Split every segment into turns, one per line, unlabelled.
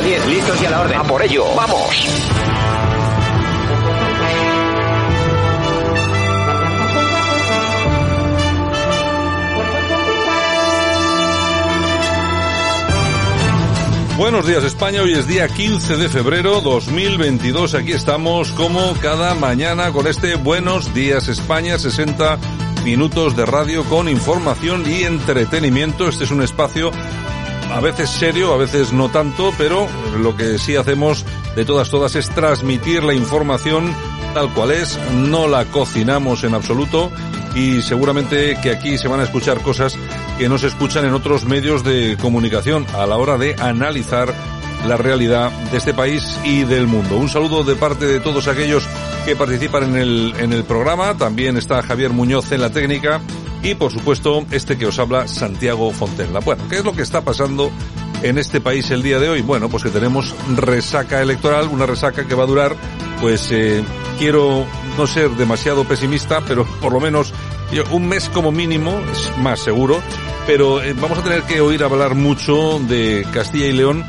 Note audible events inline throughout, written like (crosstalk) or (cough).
10, listos y a la orden.
A por ello, vamos.
Buenos días España, hoy es día 15 de febrero 2022, aquí estamos como cada mañana con este Buenos días España, 60 minutos de radio con información y entretenimiento. Este es un espacio a veces serio, a veces no tanto, pero lo que sí hacemos de todas todas es transmitir la información tal cual es, no la cocinamos en absoluto y seguramente que aquí se van a escuchar cosas que no se escuchan en otros medios de comunicación a la hora de analizar la realidad de este país y del mundo. Un saludo de parte de todos aquellos que participan en el, en el programa. También está Javier Muñoz en la técnica y por supuesto este que os habla Santiago Fontenla. Bueno, ¿qué es lo que está pasando en este país el día de hoy? Bueno, pues que tenemos resaca electoral, una resaca que va a durar, pues eh, quiero no ser demasiado pesimista, pero (laughs) por lo menos un mes como mínimo, es más seguro, pero eh, vamos a tener que oír hablar mucho de Castilla y León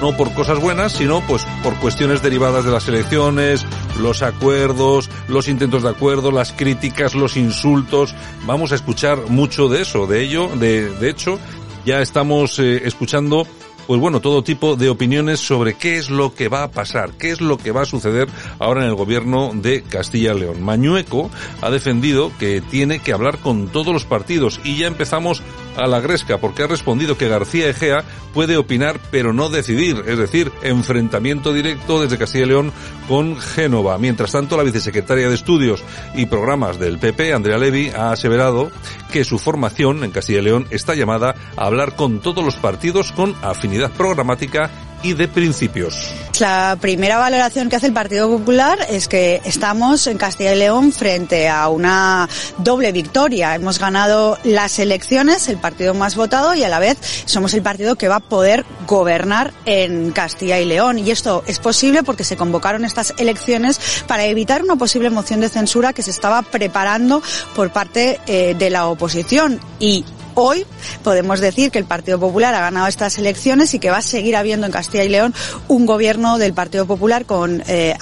no por cosas buenas, sino pues por cuestiones derivadas de las elecciones, los acuerdos, los intentos de acuerdo, las críticas, los insultos. Vamos a escuchar mucho de eso, de ello, de, de hecho, ya estamos eh, escuchando pues bueno, todo tipo de opiniones sobre qué es lo que va a pasar, qué es lo que va a suceder ahora en el gobierno de Castilla y León. Mañueco ha defendido que tiene que hablar con todos los partidos y ya empezamos a la gresca porque ha respondido que García Egea puede opinar pero no decidir, es decir, enfrentamiento directo desde Castilla y León con Génova. Mientras tanto, la vicesecretaria de Estudios y Programas del PP, Andrea Levy, ha aseverado que su formación en Castilla y León está llamada a hablar con todos los partidos con afinidad programática y de principios.
La primera valoración que hace el Partido Popular es que estamos en Castilla y León frente a una doble victoria. Hemos ganado las elecciones, el partido más votado, y a la vez somos el partido que va a poder gobernar en Castilla y León. Y esto es posible porque se convocaron estas elecciones para evitar una posible moción de censura que se estaba preparando por parte eh, de la oposición. Y hoy podemos decir que el Partido Popular ha ganado estas elecciones y que va a seguir habiendo en Castilla y León un gobierno del Partido Popular con eh,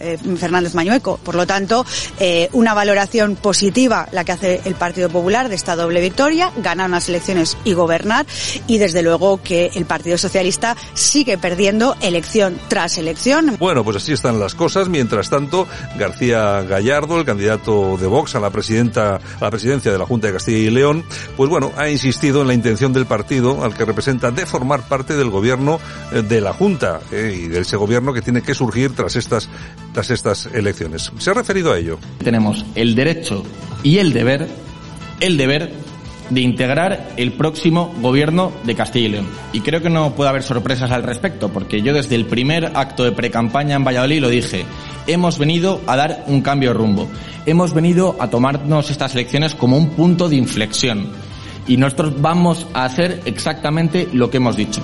eh, Fernández Mañueco. Por lo tanto, eh, una valoración positiva la que hace el Partido Popular de esta doble victoria, ganar unas elecciones y gobernar, y desde luego que el Partido Socialista sigue perdiendo elección tras elección.
Bueno, pues así están las cosas. Mientras tanto, García Gallardo, el candidato de Vox a la presidenta, a la presidencia de la Junta de Castilla y León, pues bueno, ha insistido en la intención del partido al que representa de formar parte del gobierno eh, de la Junta eh, y de ese gobierno que tiene que surgir tras estas, tras estas elecciones. Se ha referido a ello.
Tenemos el derecho y el deber, el deber de integrar el próximo gobierno de Castilla y León. Y creo que no puede haber sorpresas al respecto, porque yo desde el primer acto de precampaña en Valladolid lo dije, hemos venido a dar un cambio de rumbo, hemos venido a tomarnos estas elecciones como un punto de inflexión y nosotros vamos a hacer exactamente lo que hemos dicho,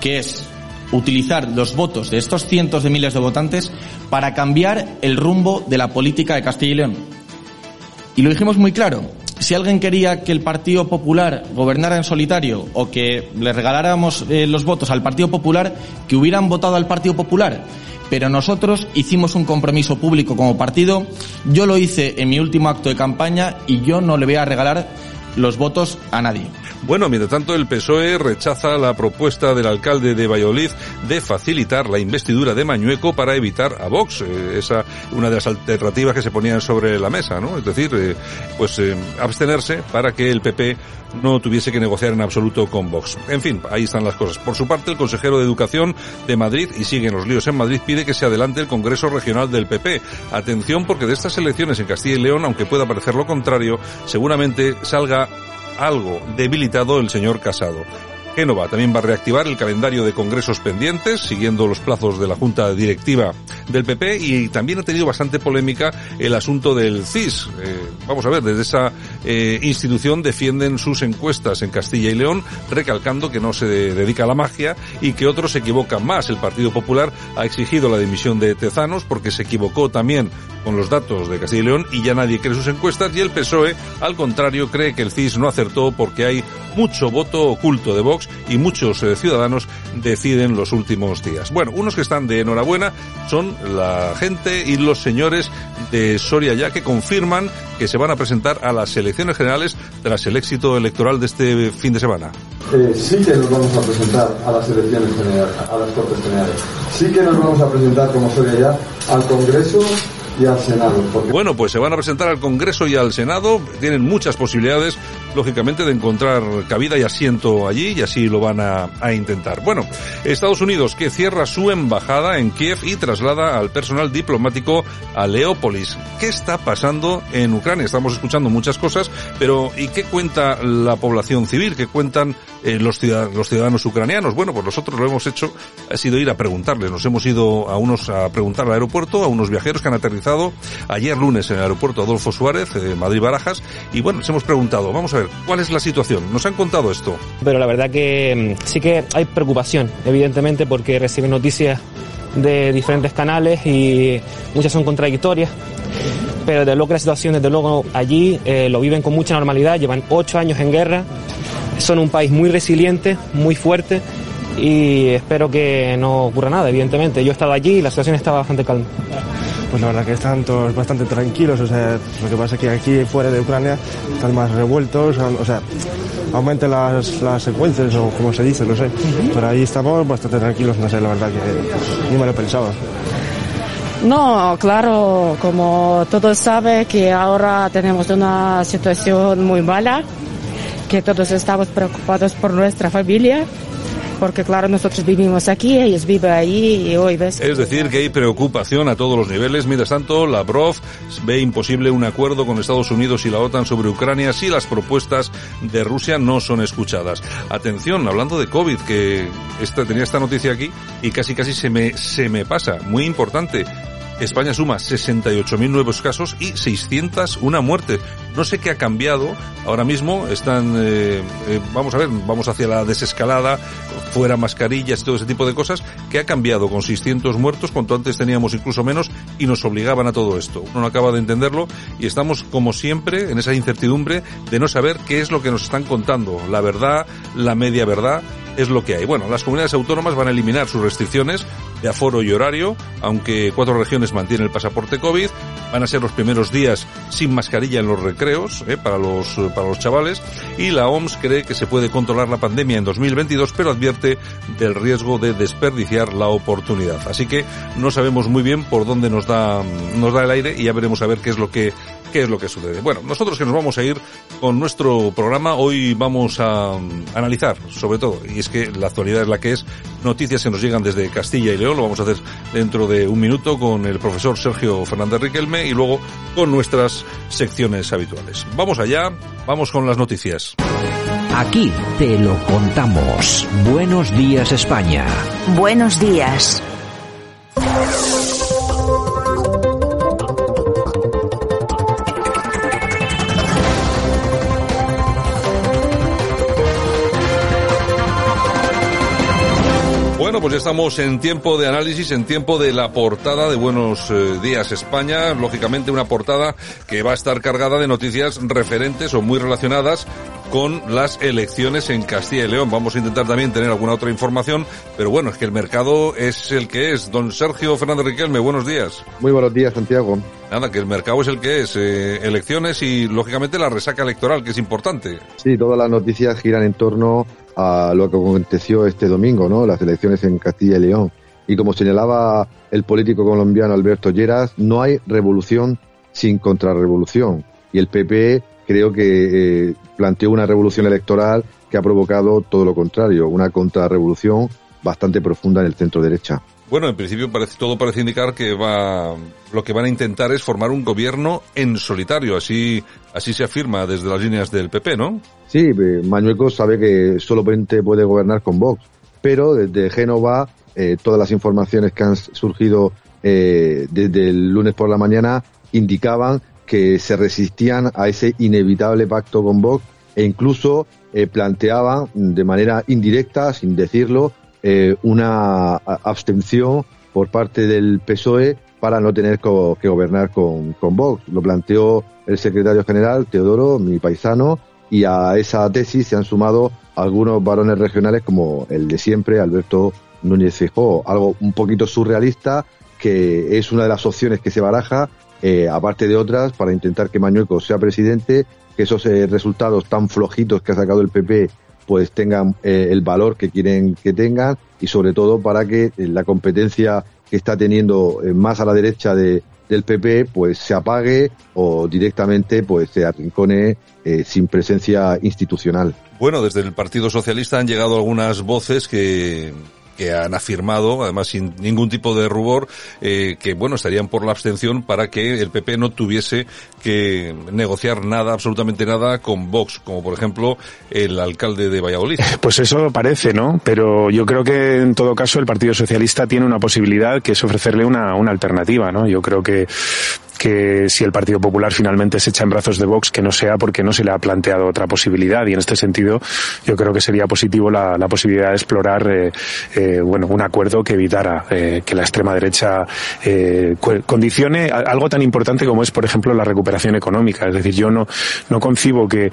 que es utilizar los votos de estos cientos de miles de votantes para cambiar el rumbo de la política de Castilla y León. Y lo dijimos muy claro. Si alguien quería que el Partido Popular gobernara en solitario o que le regaláramos eh, los votos al Partido Popular, que hubieran votado al Partido Popular. Pero nosotros hicimos un compromiso público como partido. Yo lo hice en mi último acto de campaña y yo no le voy a regalar los votos a nadie.
Bueno, mientras tanto, el PSOE rechaza la propuesta del alcalde de Valladolid de facilitar la investidura de Mañueco para evitar a Vox. Eh, esa una de las alternativas que se ponían sobre la mesa, ¿no? Es decir, eh, pues eh, abstenerse para que el PP no tuviese que negociar en absoluto con Vox. En fin, ahí están las cosas. Por su parte, el consejero de Educación de Madrid, y siguen los líos en Madrid, pide que se adelante el Congreso Regional del PP. Atención porque de estas elecciones en Castilla y León, aunque pueda parecer lo contrario, seguramente salga algo debilitado el señor Casado. Génova también va a reactivar el calendario de congresos pendientes, siguiendo los plazos de la Junta Directiva del PP y también ha tenido bastante polémica el asunto del CIS. Eh, vamos a ver, desde esa eh, institución defienden sus encuestas en Castilla y León, recalcando que no se dedica a la magia y que otros se equivocan más. El Partido Popular ha exigido la dimisión de Tezanos porque se equivocó también con los datos de Castilla y León y ya nadie cree sus encuestas y el PSOE, al contrario, cree que el CIS no acertó porque hay mucho voto oculto de Vox y muchos eh, ciudadanos deciden los últimos días. Bueno, unos que están de enhorabuena son la gente y los señores de Soria ya que confirman que se van a presentar a las elecciones generales tras el éxito electoral de este fin de semana.
Eh, sí que nos vamos a presentar a las elecciones generales, a las Cortes Generales. Sí que nos vamos a presentar como Soria ya al Congreso y al Senado.
Bueno, pues se van a presentar al Congreso y al Senado. Tienen muchas posibilidades, lógicamente, de encontrar cabida y asiento allí y así lo van a, intentar. Bueno, Estados Unidos que cierra su embajada en Kiev y traslada al personal diplomático a Leópolis. ¿Qué está pasando en Ucrania? Estamos escuchando muchas cosas, pero ¿y qué cuenta la población civil? ¿Qué cuentan eh, los, ciudadanos, los ciudadanos ucranianos? Bueno, pues nosotros lo hemos hecho, ha sido ir a preguntarles. Nos hemos ido a unos a preguntar al aeropuerto, a unos viajeros que han aterrizado ayer lunes en el aeropuerto Adolfo Suárez, de Madrid Barajas, y bueno, les hemos preguntado, vamos a ¿cuál es la situación? Nos han contado esto.
Pero la verdad que mm, sí que hay preocupación, evidentemente, porque reciben noticias de diferentes canales y muchas son contradictorias. Pero de lo que la situación, desde luego, allí eh, lo viven con mucha normalidad, llevan ocho años en guerra, son un país muy resiliente, muy fuerte y espero que no ocurra nada, evidentemente. Yo he estado allí y la situación está bastante calma
pues la verdad que están todos bastante tranquilos, o sea, lo que pasa es que aquí fuera de Ucrania están más revueltos, o sea, aumentan las, las secuencias o como se dice, no sé, pero ahí estamos bastante tranquilos, no sé, la verdad que ni me lo pensaba.
No, claro, como todos saben que ahora tenemos una situación muy mala, que todos estamos preocupados por nuestra familia porque claro, nosotros vivimos aquí, ellos viven ahí y hoy ves.
Es decir, que hay preocupación a todos los niveles. Mientras tanto, la Lavrov ve imposible un acuerdo con Estados Unidos y la OTAN sobre Ucrania si las propuestas de Rusia no son escuchadas. Atención, hablando de COVID, que esta, tenía esta noticia aquí y casi casi se me, se me pasa. Muy importante. España suma 68.000 nuevos casos y 601 muertes. No sé qué ha cambiado. Ahora mismo están, eh, eh, vamos a ver, vamos hacia la desescalada, fuera mascarillas y todo ese tipo de cosas. ¿Qué ha cambiado con 600 muertos cuanto antes teníamos incluso menos y nos obligaban a todo esto? Uno no acaba de entenderlo y estamos como siempre en esa incertidumbre de no saber qué es lo que nos están contando. La verdad, la media verdad es lo que hay. Bueno, las comunidades autónomas van a eliminar sus restricciones de aforo y horario, aunque cuatro regiones mantienen el pasaporte COVID. Van a ser los primeros días sin mascarilla en los recreos eh, para los para los chavales y la OMS cree que se puede controlar la pandemia en 2022, pero advierte del riesgo de desperdiciar la oportunidad. Así que no sabemos muy bien por dónde nos da nos da el aire y ya veremos a ver qué es lo que qué es lo que sucede. Bueno, nosotros que nos vamos a ir con nuestro programa, hoy vamos a analizar sobre todo, y es que la actualidad es la que es, noticias que nos llegan desde Castilla y León, lo vamos a hacer dentro de un minuto con el profesor Sergio Fernández Riquelme y luego con nuestras secciones habituales. Vamos allá, vamos con las noticias.
Aquí te lo contamos. Buenos días España.
Buenos días.
Bueno, pues ya estamos en tiempo de análisis, en tiempo de la portada de Buenos eh, Días España. Lógicamente una portada que va a estar cargada de noticias referentes o muy relacionadas con las elecciones en Castilla y León. Vamos a intentar también tener alguna otra información, pero bueno, es que el mercado es el que es. Don Sergio Fernández Riquelme, buenos días.
Muy buenos días, Santiago.
Nada, que el mercado es el que es. Eh, elecciones y lógicamente la resaca electoral, que es importante.
Sí, todas las noticias giran en torno a lo que aconteció este domingo, ¿no? Las elecciones en Castilla y León. Y como señalaba el político colombiano Alberto Lleras, no hay revolución sin contrarrevolución. Y el PP creo que eh, planteó una revolución electoral que ha provocado todo lo contrario, una contrarrevolución bastante profunda en el centro derecha.
Bueno, en principio parece, todo parece indicar que va, lo que van a intentar es formar un gobierno en solitario, así, así se afirma desde las líneas del PP, ¿no?
Sí, eh, Mañueco sabe que solamente puede gobernar con Vox, pero desde Génova eh, todas las informaciones que han surgido eh, desde el lunes por la mañana indicaban que se resistían a ese inevitable pacto con Vox e incluso eh, planteaban de manera indirecta, sin decirlo, eh, una abstención por parte del PSOE para no tener que gobernar con, con Vox. Lo planteó el secretario general, Teodoro, mi paisano, y a esa tesis se han sumado algunos varones regionales como el de siempre, Alberto Núñez Fijó, algo un poquito surrealista, que es una de las opciones que se baraja eh, aparte de otras, para intentar que Mañueco sea presidente, que esos eh, resultados tan flojitos que ha sacado el PP pues tengan eh, el valor que quieren que tengan y sobre todo para que la competencia que está teniendo más a la derecha de, del PP pues se apague o directamente pues se arrincone sin presencia institucional.
Bueno, desde el Partido Socialista han llegado algunas voces que que han afirmado, además sin ningún tipo de rubor, eh, que bueno, estarían por la abstención para que el PP no tuviese que negociar nada, absolutamente nada con Vox, como por ejemplo el alcalde de Valladolid.
Pues eso parece, ¿no? Pero yo creo que en todo caso el Partido Socialista tiene una posibilidad que es ofrecerle una, una alternativa, ¿no? Yo creo que que si el Partido Popular finalmente se echa en brazos de Vox, que no sea porque no se le ha planteado otra posibilidad. Y en este sentido, yo creo que sería positivo la, la posibilidad de explorar, eh, eh, bueno, un acuerdo que evitara eh, que la extrema derecha eh, condicione algo tan importante como es, por ejemplo, la recuperación económica. Es decir, yo no, no concibo que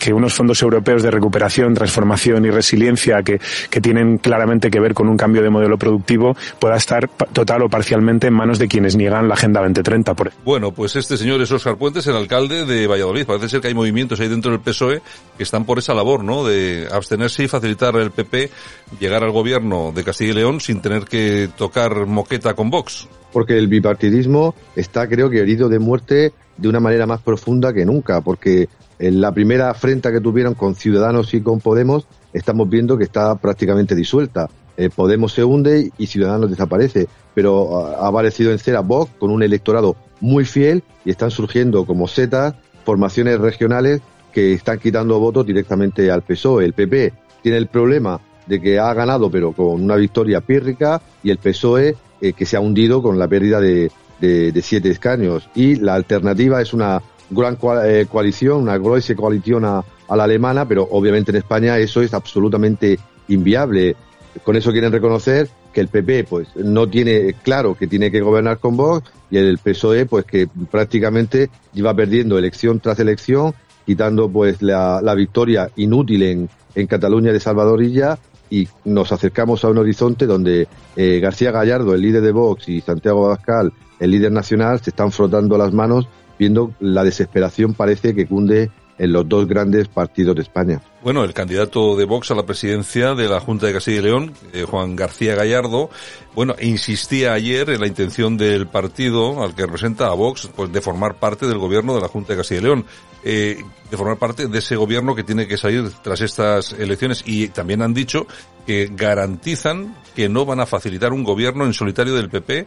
que unos fondos europeos de recuperación, transformación y resiliencia que, que tienen claramente que ver con un cambio de modelo productivo pueda estar total o parcialmente en manos de quienes niegan la Agenda 2030. Por...
Bueno, pues este señor es Oscar Puentes, el alcalde de Valladolid. Parece ser que hay movimientos ahí dentro del PSOE que están por esa labor, ¿no? De abstenerse y facilitar al PP llegar al gobierno de Castilla y León sin tener que tocar moqueta con Vox.
Porque el bipartidismo está, creo que, herido de muerte de una manera más profunda que nunca, porque en la primera afrenta que tuvieron con Ciudadanos y con Podemos, estamos viendo que está prácticamente disuelta. Eh, Podemos se hunde y Ciudadanos desaparece, pero ha aparecido en cera Vox con un electorado muy fiel y están surgiendo como setas formaciones regionales que están quitando votos directamente al PSOE. El PP tiene el problema de que ha ganado pero con una victoria pírrica y el PSOE eh, que se ha hundido con la pérdida de, de, siete escaños. Y la alternativa es una gran eh, coalición, una grosse coalición a, la alemana, pero obviamente en España eso es absolutamente inviable. Con eso quieren reconocer que el PP pues no tiene claro que tiene que gobernar con Vox y el PSOE pues que prácticamente lleva perdiendo elección tras elección, quitando pues la, la victoria inútil en, en Cataluña de Salvadorilla y nos acercamos a un horizonte donde eh, García Gallardo, el líder de Vox, y Santiago Abascal, el líder nacional, se están frotando las manos viendo la desesperación parece que cunde en los dos grandes partidos de España.
Bueno, el candidato de Vox a la presidencia de la Junta de Castilla y León, eh, Juan García Gallardo, bueno, insistía ayer en la intención del partido al que representa a Vox, pues de formar parte del gobierno de la Junta de Castilla y León, eh, de formar parte de ese gobierno que tiene que salir tras estas elecciones y también han dicho que garantizan que no van a facilitar un gobierno en solitario del PP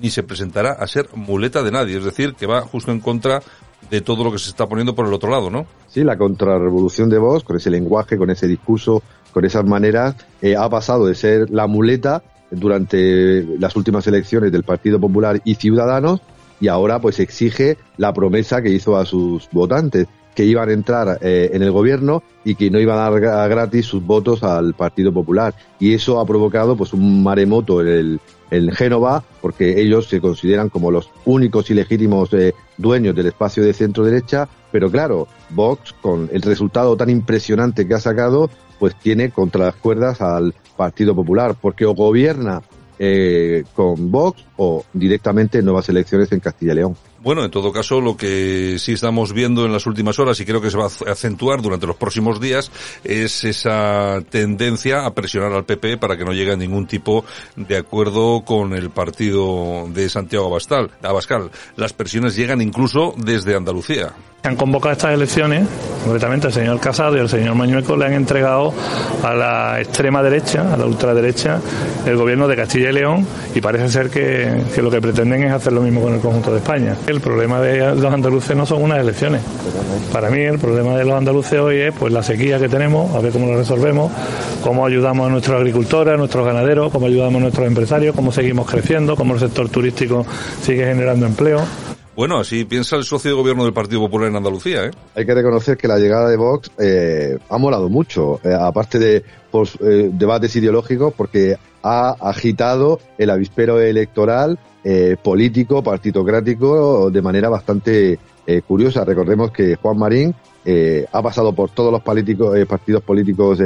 ni se presentará a ser muleta de nadie, es decir, que va justo en contra de todo lo que se está poniendo por el otro lado, ¿no?
Sí, la contrarrevolución de Vox, con ese lenguaje, con ese discurso, con esas maneras, eh, ha pasado de ser la muleta durante las últimas elecciones del Partido Popular y Ciudadanos y ahora pues exige la promesa que hizo a sus votantes. que iban a entrar eh, en el gobierno y que no iban a dar gratis sus votos al Partido Popular. Y eso ha provocado pues un maremoto en el, en Génova, porque ellos se consideran como los únicos y legítimos eh, dueños del espacio de centro derecha, pero claro, Vox, con el resultado tan impresionante que ha sacado, pues tiene contra las cuerdas al Partido Popular, porque o gobierna eh, con Vox o directamente nuevas elecciones en Castilla y León.
Bueno, en todo caso, lo que sí estamos viendo en las últimas horas y creo que se va a acentuar durante los próximos días es esa tendencia a presionar al PP para que no llegue a ningún tipo de acuerdo con el partido de Santiago Abascal. Abascal. Las presiones llegan incluso desde Andalucía
han convocado estas elecciones, concretamente el señor Casado y el señor Mañueco le han entregado a la extrema derecha, a la ultraderecha, el gobierno de Castilla y León y parece ser que, que, lo que pretenden es hacer lo mismo con el conjunto de España. El problema de los andaluces no son unas elecciones. Para mí el problema de los andaluces hoy es pues la sequía que tenemos, a ver cómo lo resolvemos, cómo ayudamos a nuestros agricultores, a nuestros ganaderos, cómo ayudamos a nuestros empresarios, cómo seguimos creciendo, cómo el sector turístico sigue generando empleo.
Bueno, así piensa el socio de gobierno del Partido Popular en Andalucía, ¿eh?
Hay que reconocer que la llegada de Vox eh, ha molado mucho, eh, aparte de pues, eh, debates ideológicos, porque ha agitado el avispero electoral eh, político, partitocrático, de manera bastante eh, curiosa. Recordemos que Juan Marín ha pasado por todos los partidos políticos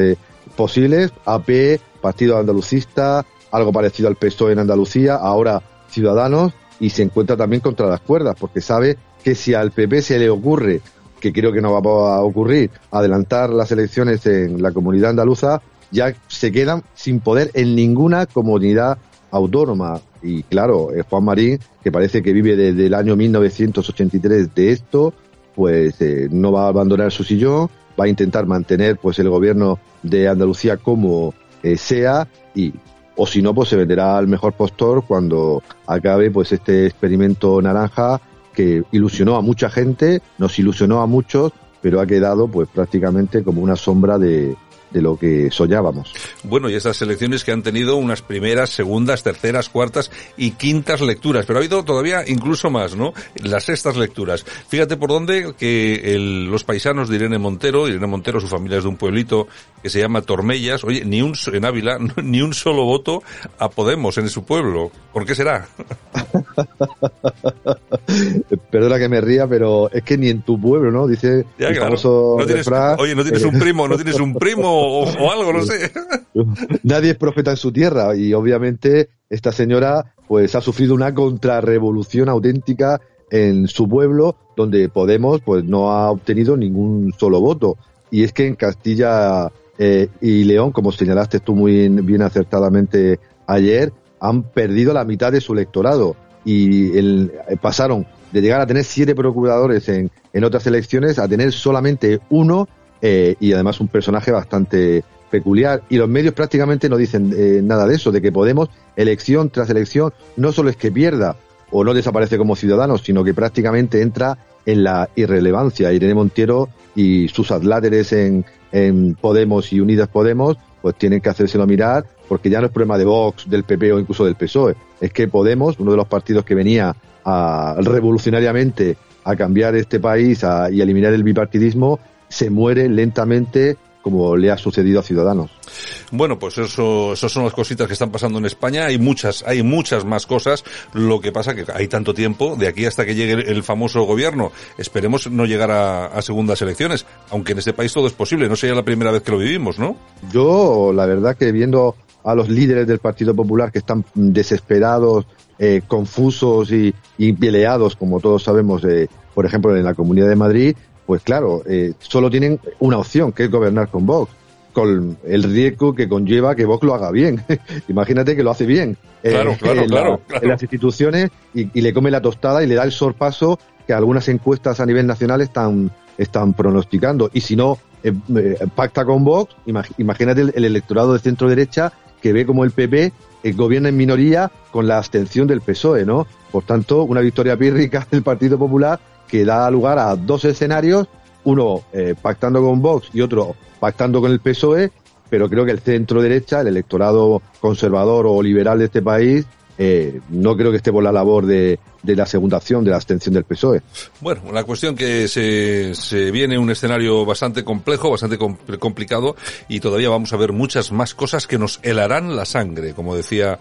posibles, AP, Partido Andalucista, algo parecido al PSOE en Andalucía, ahora Ciudadanos, y se encuentra también contra las cuerdas, porque sabe que si al PP se le ocurre, que creo que no va a ocurrir, adelantar las elecciones en la comunidad andaluza, ya se quedan sin poder en ninguna comunidad autónoma. Y claro, eh, Juan Marín, que parece que vive desde el año 1983 de esto, pues eh, no va a abandonar su sillón, va a intentar mantener pues el gobierno de Andalucía como eh, sea y o si no, pues se venderá al mejor postor cuando acabe pues este experimento naranja que ilusionó a mucha gente, nos ilusionó a muchos, pero ha quedado pues prácticamente como una sombra de, de lo que soñábamos.
Bueno, y estas elecciones que han tenido unas primeras, segundas, terceras, cuartas y quintas lecturas, pero ha habido todavía incluso más, ¿no? Las sextas lecturas. Fíjate por dónde que el, los paisanos de Irene Montero, Irene Montero, su familia es de un pueblito que se llama Tormellas, oye, ni un, en Ávila, (laughs) ni un solo voto a Podemos en su pueblo. ¿Por qué será? (laughs) (laughs)
Perdona que me ría, pero es que ni en tu pueblo, ¿no? Dice
ya, claro. oye, no tienes un primo, no tienes un primo o, (laughs) algo, no sé.
Nadie es profeta en su tierra y obviamente esta señora pues ha sufrido una contrarrevolución auténtica en su pueblo donde Podemos pues no ha obtenido ningún solo voto. Y es que en Castilla eh, y León, como señalaste tú muy bien acertadamente ayer, han perdido la mitad de su electorado y el, pasaron de llegar a tener siete procuradores en, en otras elecciones a tener solamente uno eh, y además un personaje bastante peculiar. Y los medios prácticamente no dicen eh, nada de eso, de que Podemos, elección tras elección, no solo es que pierda o no desaparece como ciudadano, sino que prácticamente entra en la irrelevancia. Irene Montiero y sus adláteres en, en Podemos y Unidas Podemos, pues tienen que hacérselo mirar, porque ya no es problema de Vox, del PP o incluso del PSOE. Es que Podemos, uno de los partidos que venía a, revolucionariamente a cambiar este país y eliminar el bipartidismo, se muere lentamente como le ha sucedido a Ciudadanos.
Bueno, pues eso, eso son las cositas que están pasando en España. Hay muchas, hay muchas más cosas. Lo que pasa que hay tanto tiempo de aquí hasta que llegue el, famoso gobierno. Esperemos no llegar a, a, segundas elecciones, aunque en este país todo es posible. No sería la primera vez que lo vivimos, ¿no?
Yo, la verdad que viendo a los líderes del Partido Popular que están desesperados, eh, confusos y, y, peleados, como todos sabemos, eh, por ejemplo, en la Comunidad de Madrid, pues claro, eh, solo tienen una opción, que es gobernar con Vox, con el riesgo que conlleva que Vox lo haga bien. (laughs) Imagínate que lo hace bien
eh, claro, claro,
en,
claro,
en, las instituciones y, y, le come la tostada y le da el sorpaso que algunas encuestas a nivel nacional están, están pronosticando. Y si no eh, eh pacta con Vox, imagínate el, el, electorado de centro derecha que ve como el PP eh, gobierna en minoría con la abstención del PSOE, ¿no? Por tanto, una victoria pírrica (laughs) del Partido Popular que da lugar a dos escenarios, uno eh, pactando con Vox y otro pactando con el PSOE, pero creo que el centro derecha, el electorado conservador o liberal de este país, eh, no creo que esté por la labor de, de la segunda acción, de la abstención del PSOE.
Bueno, la cuestión que se, se viene un escenario bastante complejo, bastante complicado y todavía vamos a ver muchas más cosas que nos helarán la sangre, como decía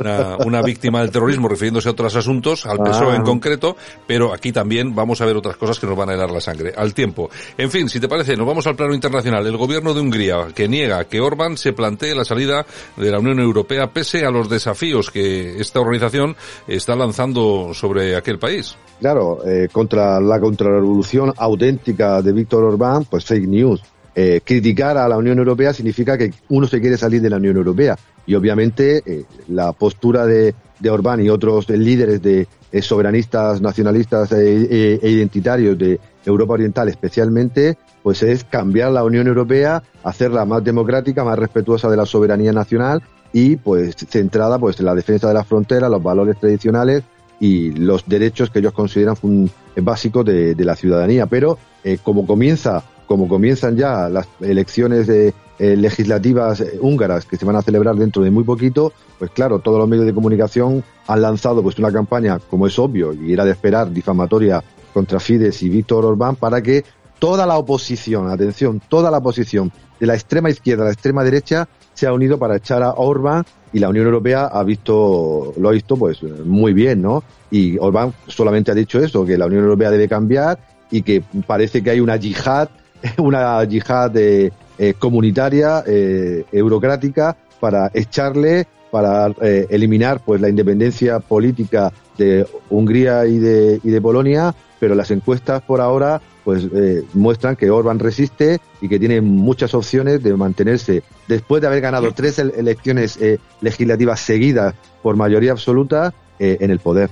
una, una víctima del terrorismo refiriéndose a otros asuntos, al PSOE en
Ah.
concreto, pero aquí también vamos a ver otras cosas que nos van a helar la sangre, al tiempo. En fin, si te parece, nos vamos al plano internacional. El gobierno de Hungría, que niega que Orbán se plantee la salida de la Unión Europea pese a los desafíos que esta organización está lanzando sobre aquel país.
Claro, eh, contra la contrarrevolución auténtica de Víctor Orbán, pues fake news. Eh, criticar a la Unión Europea significa que uno se quiere salir de la Unión Europea. Y obviamente eh, la postura de, de Orbán y otros líderes de eh, soberanistas, nacionalistas e, identitarios de Europa Oriental especialmente, pues es cambiar la Unión Europea, hacerla más democrática, más respetuosa de la soberanía nacional y pues centrada pues en la defensa de las fronteras, los valores tradicionales y los derechos que ellos consideran básicos de, de la ciudadanía. Pero como comienza, como comienzan ya las elecciones de, eh, legislativas eh, húngaras que se van a celebrar dentro de muy poquito, pues claro, todos los medios de comunicación han lanzado pues una campaña, como es obvio, y era de esperar, difamatoria contra Fidesz y Víctor Orbán para que toda la oposición, atención, toda la oposición de la extrema izquierda a la extrema derecha se ha unido para echar a Orbán y la Unión Europea ha visto, lo ha visto pues muy bien, ¿no? Y Orbán solamente ha dicho eso, que la Unión Europea debe cambiar y que parece que hay una yihad, (laughs) una yihad eh, eh, comunitaria, eh, eurocrática, para echarle, para eliminar pues la independencia política de Hungría y de, y de Polonia, pero las encuestas por ahora pues muestran que Orban resiste y que tiene muchas opciones de mantenerse después de haber ganado tres ele- elecciones legislativas seguidas por mayoría absoluta en el poder.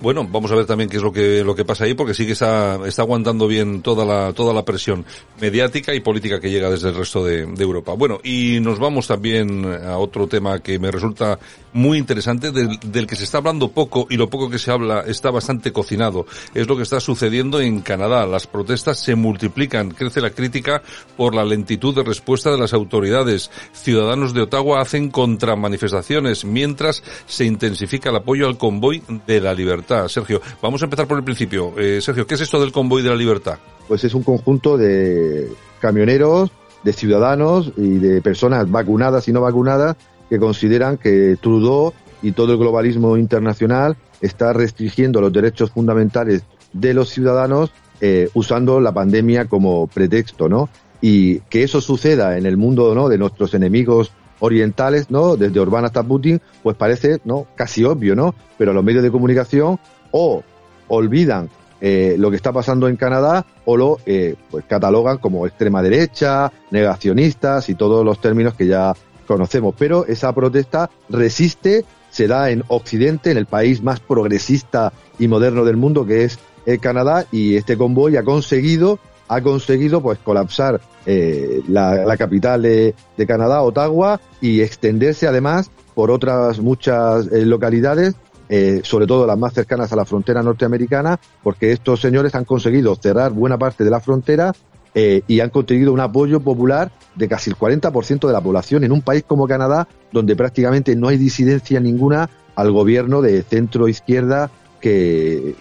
Bueno, vamos a ver también qué es lo que lo que pasa ahí, porque sí que está está aguantando bien toda la toda la presión mediática y política que llega desde el resto de, Europa. Bueno, y nos vamos también a otro tema que me resulta muy interesante, del, del que se está hablando poco y lo poco que se habla está bastante cocinado. Es lo que está sucediendo en Canadá. Las protestas se multiplican, crece la crítica por la lentitud de respuesta de las autoridades. Ciudadanos de Ottawa hacen contramanifestaciones mientras se intensifica el apoyo al convoy de la libertad. Sergio, vamos a empezar por el principio. Eh, Sergio, ¿qué es esto del convoy de la libertad?
Pues es un conjunto de camioneros, de ciudadanos y de personas vacunadas y no vacunadas que consideran que Trudeau y todo el globalismo internacional está restringiendo los derechos fundamentales de los ciudadanos eh, usando la pandemia como pretexto, ¿no? Y que eso suceda en el mundo, ¿no? De nuestros enemigos orientales, ¿no? Desde Orbán hasta Putin, pues parece, ¿no? Casi obvio, ¿no? Pero los medios de comunicación o olvidan eh, lo que está pasando en Canadá o lo eh, pues catalogan como extrema derecha, negacionistas y todos los términos que ya conocemos. Pero esa protesta resiste, se da en Occidente, en el país más progresista y moderno del mundo que es eh, Canadá y este convoy ha conseguido ha conseguido pues colapsar eh, la, capital de, Canadá, Ottawa, y extenderse además por otras muchas eh, localidades eh, sobre todo las más cercanas a la frontera norteamericana, porque estos señores han conseguido cerrar buena parte de la frontera y han conseguido un apoyo popular de casi el 40% de la población en un país como Canadá, donde prácticamente no hay disidencia ninguna al gobierno de centro izquierda que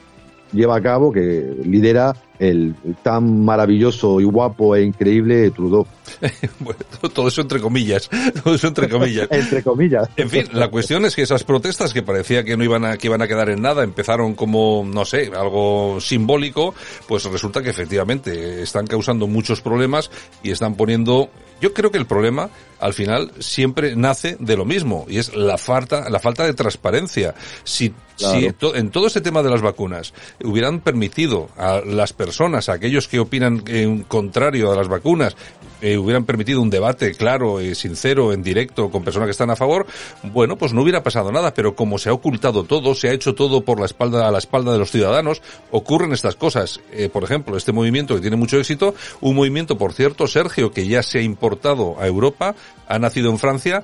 lleva a cabo, que lidera el tan maravilloso y guapo e increíble Trudeau. (laughs)
bueno, todo eso entre comillas, (laughs) todo eso entre comillas. (laughs)
entre comillas.
En fin, la cuestión es que esas protestas que parecía que no iban a, que iban a quedar en nada, empezaron como, no sé, algo simbólico, pues resulta que efectivamente están causando muchos problemas y están poniendo, yo creo que el problema al final siempre nace de lo mismo y es la falta, la falta de transparencia. Si,
Claro.
si to- en todo este tema de las vacunas hubieran permitido a las personas, a aquellos que opinan en contrario a las vacunas, eh, hubieran permitido un debate claro, eh, sincero, en directo, con personas que están a favor, bueno, pues no hubiera pasado nada, pero como se ha ocultado todo, se ha hecho todo por la espalda, a la espalda de los ciudadanos, ocurren estas cosas. Eh, por ejemplo, este movimiento que tiene mucho éxito, un movimiento, por cierto, Sergio, que ya se ha importado a Europa, ha nacido en Francia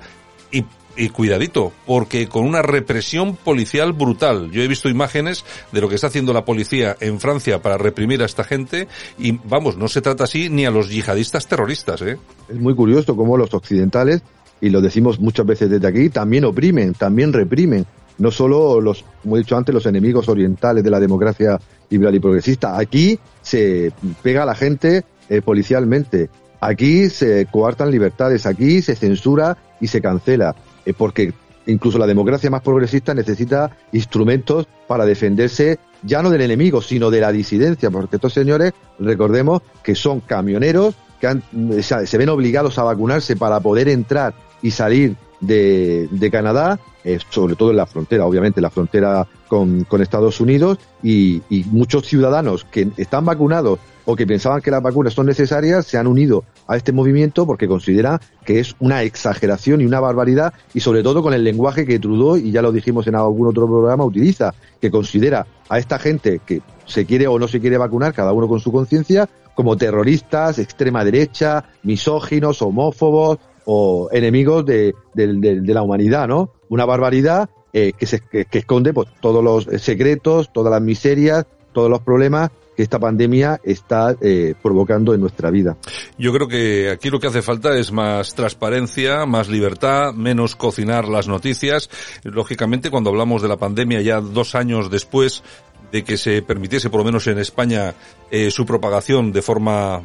y y cuidadito, porque con una represión policial brutal. Yo he visto imágenes de lo que está haciendo la policía en Francia para reprimir a esta gente y vamos, no se trata así ni a los yihadistas terroristas, ¿eh?
Es muy curioso cómo los occidentales, y lo decimos muchas veces desde aquí, también oprimen, también reprimen. no solo los, como he dicho antes, los enemigos orientales de la democracia liberal y progresista. Aquí se pega a la gente eh, policialmente. Aquí se coartan libertades, aquí se censura y se cancela, eh, porque incluso la democracia más progresista necesita instrumentos para defenderse ya no del enemigo, sino de la disidencia, porque estos señores, recordemos que son camioneros que han, se ven obligados a vacunarse para poder entrar y salir de, de Canadá, eh, sobre todo en la frontera, obviamente la frontera con, con Estados Unidos, y, y, muchos ciudadanos que están vacunados o que pensaban que las vacunas son necesarias se han unido a este movimiento porque consideran que es una exageración y una barbaridad, y sobre todo con el lenguaje que Trudeau, y ya lo dijimos en algún otro programa, utiliza, que considera a esta gente que se quiere o no se quiere vacunar, cada uno con su conciencia, como terroristas, extrema derecha, misóginos, homófobos, o enemigos de, de, la humanidad, ¿no? Una barbaridad eh, que, se, esconde pues, todos los secretos, todas las miserias, todos los problemas que esta pandemia está eh, provocando en nuestra vida.
Yo creo que aquí lo que hace falta es más transparencia, más libertad, menos cocinar las noticias. Lógicamente, cuando hablamos de la pandemia ya dos años después de que se permitiese, por lo menos en España, eh, su propagación de forma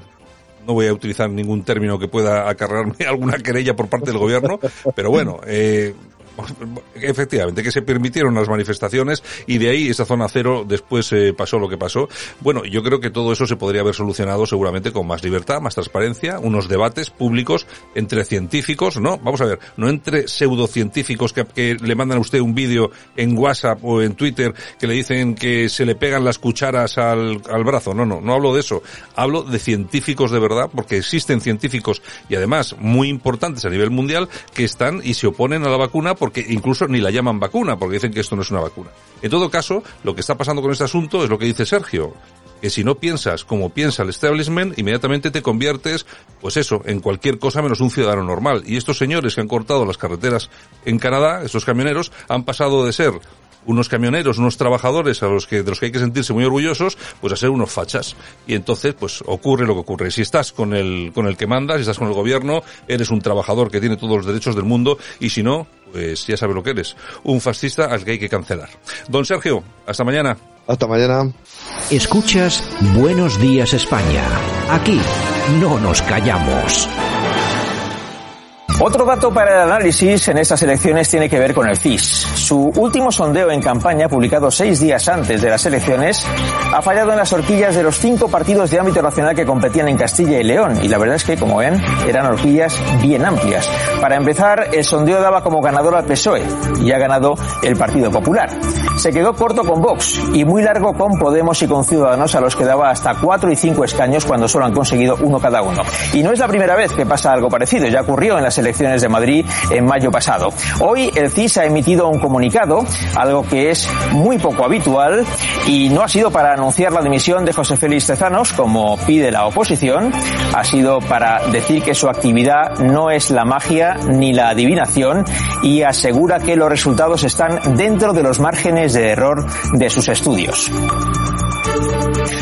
no voy a utilizar ningún término que pueda acarrearme (laughs) alguna querella por parte del gobierno, pero bueno, eh, (laughs) efectivamente, que se permitieron las manifestaciones y de ahí esa zona cero después eh, pasó lo que pasó. Bueno, yo creo que todo eso se podría haber solucionado seguramente con más libertad, más transparencia, unos debates públicos entre científicos, ¿no? Vamos a ver, no entre pseudocientíficos que, que le mandan a usted un vídeo en WhatsApp o en Twitter que le dicen que se le pegan las cucharas al, al brazo. No, no, no hablo de eso. Hablo de científicos de verdad porque existen científicos y además muy importantes a nivel mundial que están y se oponen a la vacuna porque incluso ni la llaman vacuna, porque dicen que esto no es una vacuna. En todo caso, lo que está pasando con este asunto es lo que dice Sergio, que si no piensas como piensa el establishment, inmediatamente te conviertes, pues eso, en cualquier cosa menos un ciudadano normal. Y estos señores que han cortado las carreteras en Canadá, estos camioneros, han pasado de ser unos camioneros, unos trabajadores a los que, de los que hay que sentirse muy orgullosos, pues a ser unos fachas. Y entonces, pues ocurre lo que ocurre. Si estás con el, con el que mandas, si estás con el gobierno, eres un trabajador que tiene todos los derechos del mundo, y si no, pues ya sabes lo que eres. Un fascista al que hay que cancelar. Don Sergio, hasta mañana.
Hasta mañana.
Escuchas Buenos Días España. Aquí no nos callamos.
Otro dato para el análisis en estas elecciones tiene que ver con el CIS. Su último sondeo en campaña, publicado seis días antes de las elecciones, ha fallado en las horquillas de los cinco partidos de ámbito nacional que competían en Castilla y León. Y la verdad es que, como ven, eran horquillas bien amplias. Para empezar, el sondeo daba como ganador al PSOE y ha ganado el Partido Popular. Se quedó corto con Vox y muy largo con Podemos y con Ciudadanos, a los que daba hasta cuatro y cinco escaños cuando solo han conseguido uno cada uno. Y no es la primera vez que pasa algo parecido. Ya ocurrió en las elecciones elecciones de Madrid en mayo pasado. Hoy el CIS ha emitido un comunicado, algo que es muy poco habitual y no ha sido para anunciar la dimisión de José Félix Tezanos, como pide la oposición, ha sido para decir que su actividad no es la magia ni la adivinación y asegura que los resultados están dentro de los márgenes de error de sus estudios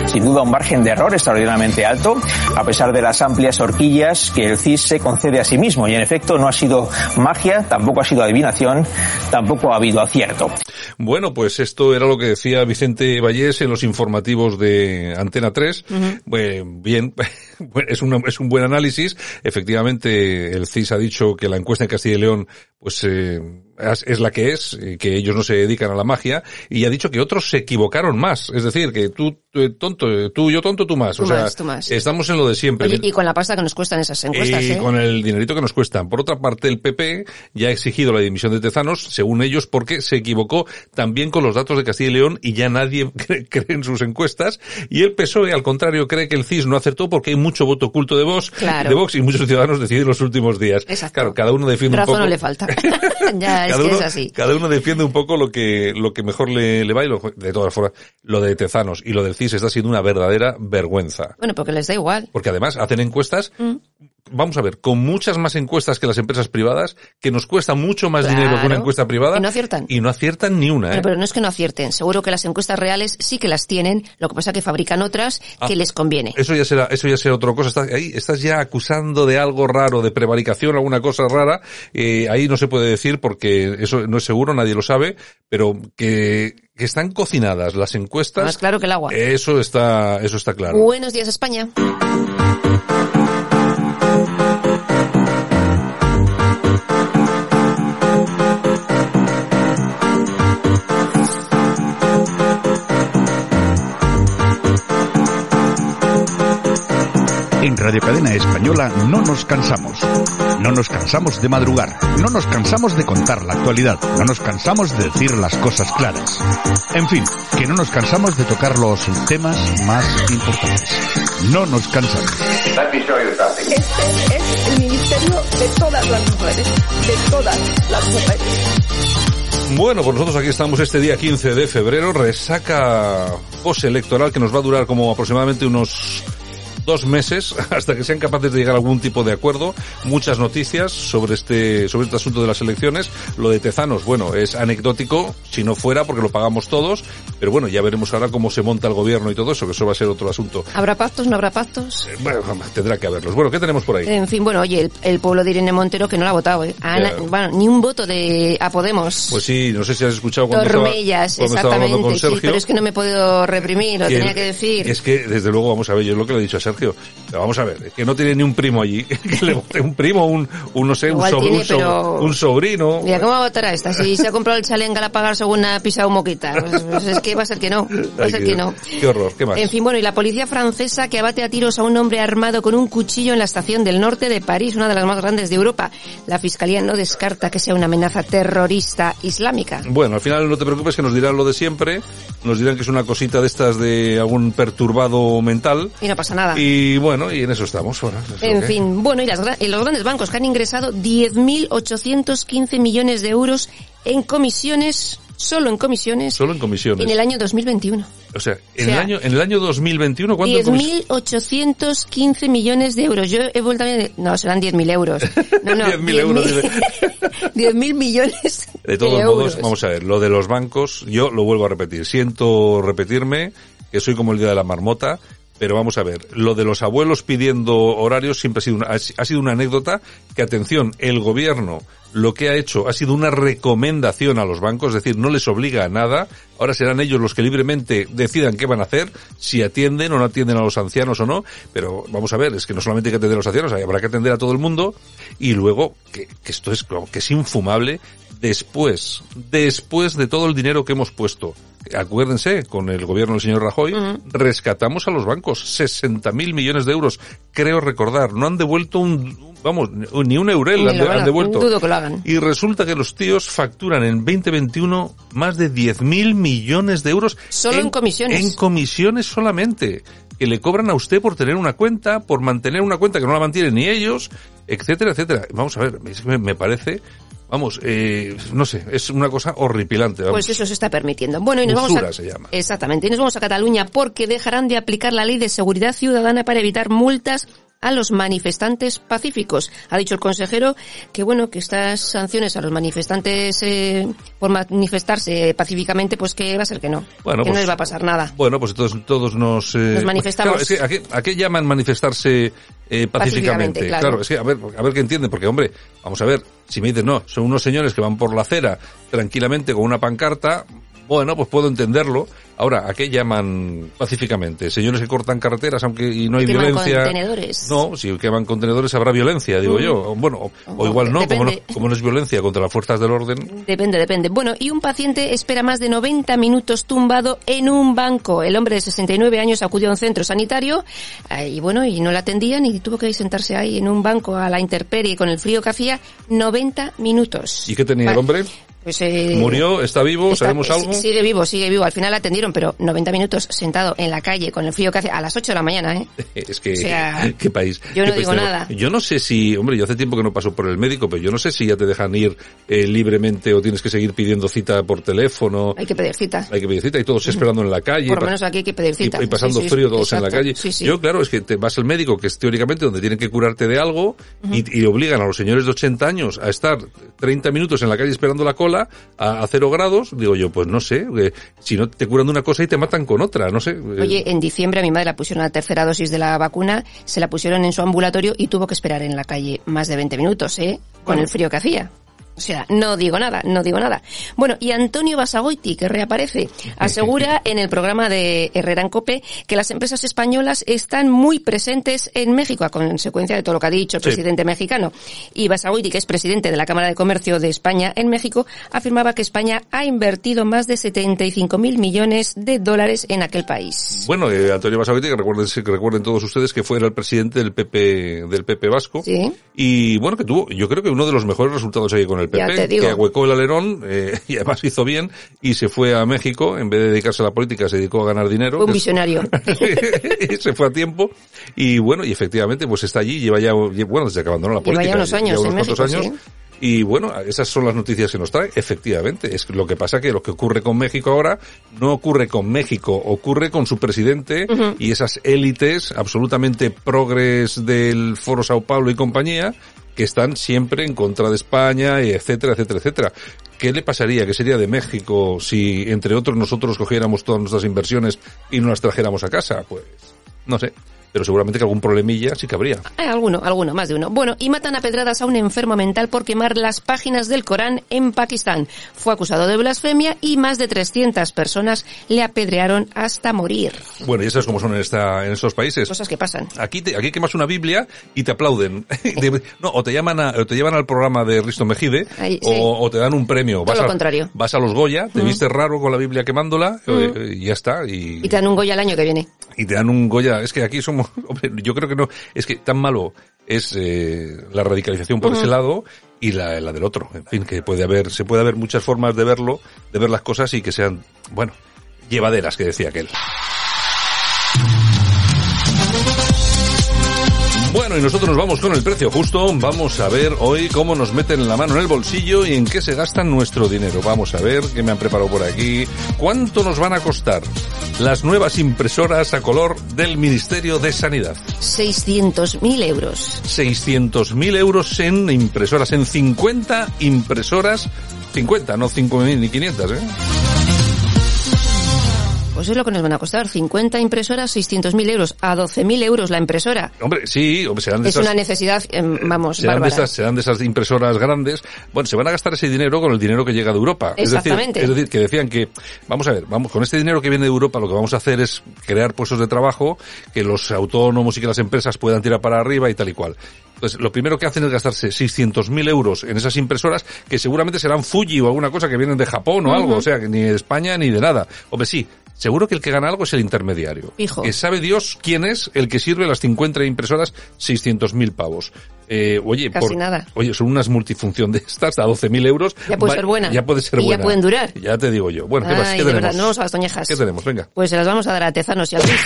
sin duda un margen de error extraordinariamente alto, a pesar de las amplias horquillas que el CIS se concede a sí mismo. Y en efecto no ha sido magia, tampoco ha sido adivinación, tampoco ha habido acierto.
Bueno, pues esto era lo que decía Vicente Vallés en los informativos de Antena 3. Uh -huh. bien, (laughs) es un, es un buen análisis. Efectivamente, el CIS ha dicho que la encuesta en Castilla y León pues eh, es la que es, que ellos no se dedican a la magia, y ha dicho que otros se equivocaron más. Es decir, que tú tonto, tú yo tonto, tú más.
Tú
o sea,
más, tú más.
estamos en lo de siempre.
Oye, y con la pasta que nos cuestan esas encuestas,
y
¿eh?
con el dinerito que nos cuestan. Por otra parte, el PP ya ha exigido la dimisión de Tezanos, según ellos, porque se equivocó también con los datos de Castilla y León y ya nadie (laughs) cree, cree en sus encuestas. Y el PSOE, al contrario, cree que el CIS no acertó porque hay mucho voto oculto de Vox,
claro.
de Vox y muchos ciudadanos deciden los últimos días.
Exacto.
Claro, cada uno defiende
Razón
un poco.
no le falta. (laughs) (laughs) ya, es
cada
que
uno,
es así.
Cada uno defiende un poco lo que, lo que mejor le, le va y lo, de todas formas, lo de Tezanos y lo del CIS está siendo una verdadera vergüenza.
Bueno, porque les da igual.
Porque además hacen encuestas,
Mm.
vamos a ver, con muchas más encuestas que las empresas privadas, que nos cuesta mucho más dinero que una encuesta privada.
Y no aciertan.
Y no aciertan ni una, ¿eh?
Pero no es que no acierten. Seguro que las encuestas reales sí que las tienen. Lo que pasa que fabrican otras
Ah.
que les conviene.
Eso ya será, eso ya será otra cosa. Estás, ahí estás ya acusando de algo raro, de prevaricación, alguna cosa rara. Eh, ahí no se puede decir porque eso no es seguro, nadie lo sabe, pero que, que están cocinadas las encuestas.
Más claro que el agua.
Eso está, eso está claro.
Buenos días, España.
Radio Cadena Española no nos cansamos. No nos cansamos de madrugar. No nos cansamos de contar la actualidad. No nos cansamos de decir las cosas claras. En fin, que no nos cansamos de tocar los temas más importantes. No nos cansamos.
Este es el ministerio de todas las mujeres, de todas las mujeres.
Bueno, pues nosotros aquí estamos este día 15 de febrero, resaca postelectoral que nos va a durar como aproximadamente unos dos meses (laughs) hasta que sean capaces de llegar a algún tipo de acuerdo. Muchas noticias sobre este, sobre este asunto de las elecciones. Lo de Tezanos, bueno, es anecdótico, si no fuera, porque lo pagamos todos, pero bueno, ya veremos ahora cómo se monta el gobierno y todo eso, que eso va a ser otro asunto.
¿Habrá pactos? ¿No habrá pactos?
Bueno, tendrá que haberlos. Bueno, ¿qué tenemos por ahí?
En fin, bueno, oye, el, el pueblo de Irene Montero que no la ha votado, ¿eh? Ana- bueno, ni un voto de a Podemos.
Pues sí, no sé si has escuchado cuando estaba,
Tormellas,
cuando estaba hablando con
exactamente, sí, pero es que no me he podido reprimir, lo tenía que decir.
Es que, desde luego, vamos a ver, yo es lo que le he dicho a Sergio. Vamos a ver, que no tiene ni un primo allí. (laughs) Que le vote un primo, un, un no sé, un,
tiene,
un,
pero-
un sobrino.
Mira, ¿cómo va a votar a esta? Si se ha comprado el chale en Galapagar según ha pisado moquita. Pues, pues es que va a ser que no. Va a ser que no.
Qué horror, ¿qué más?
En fin, bueno, y la policía francesa que abate a tiros a un hombre armado con un cuchillo en la estación del norte de París, una de las más grandes de Europa. La fiscalía no descarta que sea una amenaza terrorista islámica.
Bueno, al final no te preocupes que nos dirán lo de siempre. Nos dirán que es una cosita de estas de algún perturbado mental.
Y no pasa nada.
Y bueno, y en eso estamos. Bueno, eso
En fin, bueno, y, las y los grandes bancos que han ingresado 10.815 millones de euros en comisiones, solo en comisiones,
Solo en comisiones.
en el año 2021.
O sea, en,
O sea,
el año, en el año 2021, ¿cuánto en comisiones?
10.815 millones de euros. Yo he vuelto a no, serán 10.000 euros. No, no, (laughs)
10.000 euros,
10.000 (laughs) millones
De todos
euros.
modos, vamos a ver, lo de los bancos, yo lo vuelvo a repetir. Siento repetirme que soy como el día de la marmota, pero vamos a ver, lo de los abuelos pidiendo horarios siempre ha sido una, ha sido una anécdota que, atención, el gobierno lo que ha hecho ha sido una recomendación a los bancos, es decir, no les obliga a nada. Ahora serán ellos los que libremente decidan qué van a hacer, si atienden o no atienden a los ancianos o no. Pero vamos a ver, es que no solamente hay que atender a los ancianos, habrá que atender a todo el mundo. Y luego, que, que esto es, que es infumable, después, después de todo el dinero que hemos puesto, acuérdense, con el gobierno del señor Rajoy, rescatamos a los bancos 60 mil millones de euros, creo recordar, no han devuelto un, vamos, ni un eurel
Ni
han, de- devuelto.
dudo que lo hagan.
Y resulta que los tíos facturan en 2021 más de 10 mil millones de euros.
Solo en comisiones.
En comisiones solamente. Que le cobran a usted por tener una cuenta, por mantener una cuenta que no la mantienen ni ellos, etcétera, etcétera. Vamos a ver, me parece, vamos, eh, no sé, es una cosa horripilante. Vamos.
Pues eso se está permitiendo. Bueno, y nos vamos a...
se llama.
Exactamente. Y nos vamos a Cataluña porque dejarán de aplicar la ley de seguridad ciudadana para evitar multas a los manifestantes pacíficos. Ha dicho el consejero que bueno, que estas sanciones a los manifestantes eh, por manifestarse pacíficamente, pues que va a ser que no.
Bueno,
que no
pues-
les va a pasar nada.
Bueno, pues todos, todos nos... eh,
Nos manifestamos.
Claro, es que, ¿a, qué, a qué llaman manifestarse eh, pacíficamente?
Pacíficamente, claro.
es que a ver, a ver qué entienden, porque hombre, vamos a ver, si me dicen, no, son unos señores que van por la acera tranquilamente con una pancarta, bueno, pues puedo entenderlo. Ahora, ¿a qué llaman pacíficamente? Señores que cortan carreteras aunque y no hay
Que queman
violencia.
contenedores.
No, si queman contenedores habrá violencia, digo
Mm.
yo. Bueno, o, o igual no como, no, como no es violencia contra las fuerzas del orden.
Depende, depende. Bueno, y un paciente espera más de 90 minutos tumbado en un banco. El hombre de 69 años acudió a un centro sanitario eh, y bueno, y no le atendían y tuvo que sentarse ahí en un banco a la intemperie con el frío que hacía 90 minutos.
¿Y qué tenía el hombre?
Pues, eh,
¿Murió? ¿Está vivo?
está-
¿Sabemos
eh,
algo?
Sigue vivo, sigue vivo. Al final atendieron, pero 90 minutos sentado en la calle con el frío que hace a las 8 de la mañana, ¿eh? (laughs)
Es que,
O sea, (laughs)
¿qué país?
yo no digo nada.
Yo no sé si, hombre, yo hace tiempo que no paso por el médico, pero yo no sé si ya te dejan ir eh, libremente o tienes que seguir pidiendo cita por teléfono.
Hay que pedir cita.
Hay que pedir cita y todos esperando en la calle.
Por lo menos aquí hay que pedir cita.
y pasando
Sí, sí,
frío todos en la calle.
Sí.
Yo, claro, es que te vas al médico, que es teóricamente donde tienen que curarte de algo, y, y obligan a los señores de 80 años a estar 30 minutos en la calle esperando la cola a, a cero grados. Digo yo, pues no sé, eh, si no te curan de una cosa y te matan con otra, no sé. eh,
Oye, en diciembre a mi madre la pusieron la tercera dosis de la vacuna, se la pusieron en su ambulatorio y tuvo que esperar en la calle más de 20 minutos, ¿eh? Con
Bueno.
el frío que hacía. O sea, no digo nada, no digo nada. Bueno, y Antonio Basagoiti, que reaparece, asegura (laughs) en el programa de Herrera en Cope que las empresas españolas están muy presentes en México, a consecuencia de todo lo que ha dicho el
Sí.
presidente mexicano. Y Basagoiti, que es presidente de la Cámara de Comercio de España en México, afirmaba que España ha invertido más de 75 mil millones de dólares en aquel país.
Bueno, eh, Antonio Basagoiti, que recuerden, que recuerden todos ustedes que fue el presidente del PP, del PP Vasco.
Sí.
Y bueno, que tuvo, yo creo que uno de los mejores resultados ahí con el
Ya
PP,
te digo.
que ahuecó el alerón, eh, (laughs) y además hizo bien, y se fue a México, en vez de dedicarse a la política, se dedicó a ganar dinero.
Un visionario. (laughs)
se fue a tiempo, y bueno, y efectivamente, pues está allí, lleva ya, bueno, desde que abandonó la
Lleva
política.
ya unos años
lleva
en
cuantos
México,
años. Y bueno, esas son las noticias que nos trae. Efectivamente, es lo que pasa que lo que ocurre con México ahora no ocurre con México, ocurre con su presidente y esas élites absolutamente progres del Foro Sao Paulo y compañía que están siempre en contra de España, etcétera, etcétera, etcétera. ¿Qué le pasaría? ¿Qué sería de México si, entre otros, nosotros cogiéramos todas nuestras inversiones y no las trajéramos a casa? Pues, no sé. Pero seguramente que algún problemilla sí que habría.
Eh, alguno, alguno, más de uno. Bueno, y matan a pedradas a un enfermo mental por quemar las páginas del Corán en Pakistán. Fue acusado de blasfemia y más de 300 personas le apedrearon hasta morir.
Bueno, y sabes cómo son en, esta, en estos países.
Cosas que pasan.
Aquí, te, aquí quemas una Biblia y te aplauden. (laughs) De- no, o te llaman a, o te llevan al programa de Risto Mejide
Ahí,
o,
sí.
o te dan un premio.
Todo
Vas
lo
a,
contrario.
Vas a los Goya, te
Mm.
vistes raro con la Biblia quemándola
Mm.
eh, y ya está. Y,
Y te dan un Goya el año que viene.
y te dan un Goya. Es que aquí (laughs) hombre, yo creo que no, es que tan malo es eh, la radicalización por ese lado y la, la del otro. En fin, que puede haber, se puede haber muchas formas de verlo, de ver las cosas y que sean, bueno, llevaderas, que decía aquel. Bueno, y nosotros nos vamos con el precio justo. Vamos a ver hoy cómo nos meten la mano en el bolsillo y en qué se gastan nuestro dinero. Vamos a ver qué me han preparado por aquí. ¿Cuánto nos van a costar las nuevas impresoras a color del Ministerio de Sanidad?
600.000 euros.
600.000 euros en impresoras, en 50 impresoras. 50, no 5.000 ni 500, ¿eh?
Pues es lo que nos van a costar. 50 impresoras, 600.000 euros. A 12.000 euros la impresora.
Hombre, sí, hombre, serán de
Es
esas...
una necesidad, em, vamos,
Serán de,
bárbara.
esas, serán de esas impresoras grandes. Bueno, se van a gastar ese dinero con el dinero que llega de Europa. Es decir,
Exactamente.
es decir, que decían que, vamos a ver, vamos, con este dinero que viene de Europa lo que vamos a hacer es crear puestos de trabajo, que los autónomos y que las empresas puedan tirar para arriba y tal y cual. Entonces, lo primero que hacen es gastarse 600.000 euros en esas impresoras, que seguramente serán Fuji o alguna cosa que vienen de Japón o algo, o sea, que ni de España ni de nada. Hombre, sí, seguro que el que gana algo es el intermediario.
Fijo.
Que sabe Dios quién es el que sirve las 50 impresoras 600.000 pavos. Eh, oye,
Casi
por-
nada.
Oye, son unas multifunción de estas a 12.000 euros.
Ya puede
Va-
ser buena.
Ya puede ser
Y ya
buena.
pueden durar.
Ya te digo yo. Bueno, ¿qué, más? ¿Qué
de
tenemos?
verdad, no vamos a las toñejas.
¿Qué tenemos? Venga.
Pues se las vamos a dar a Tezanos y a Luis.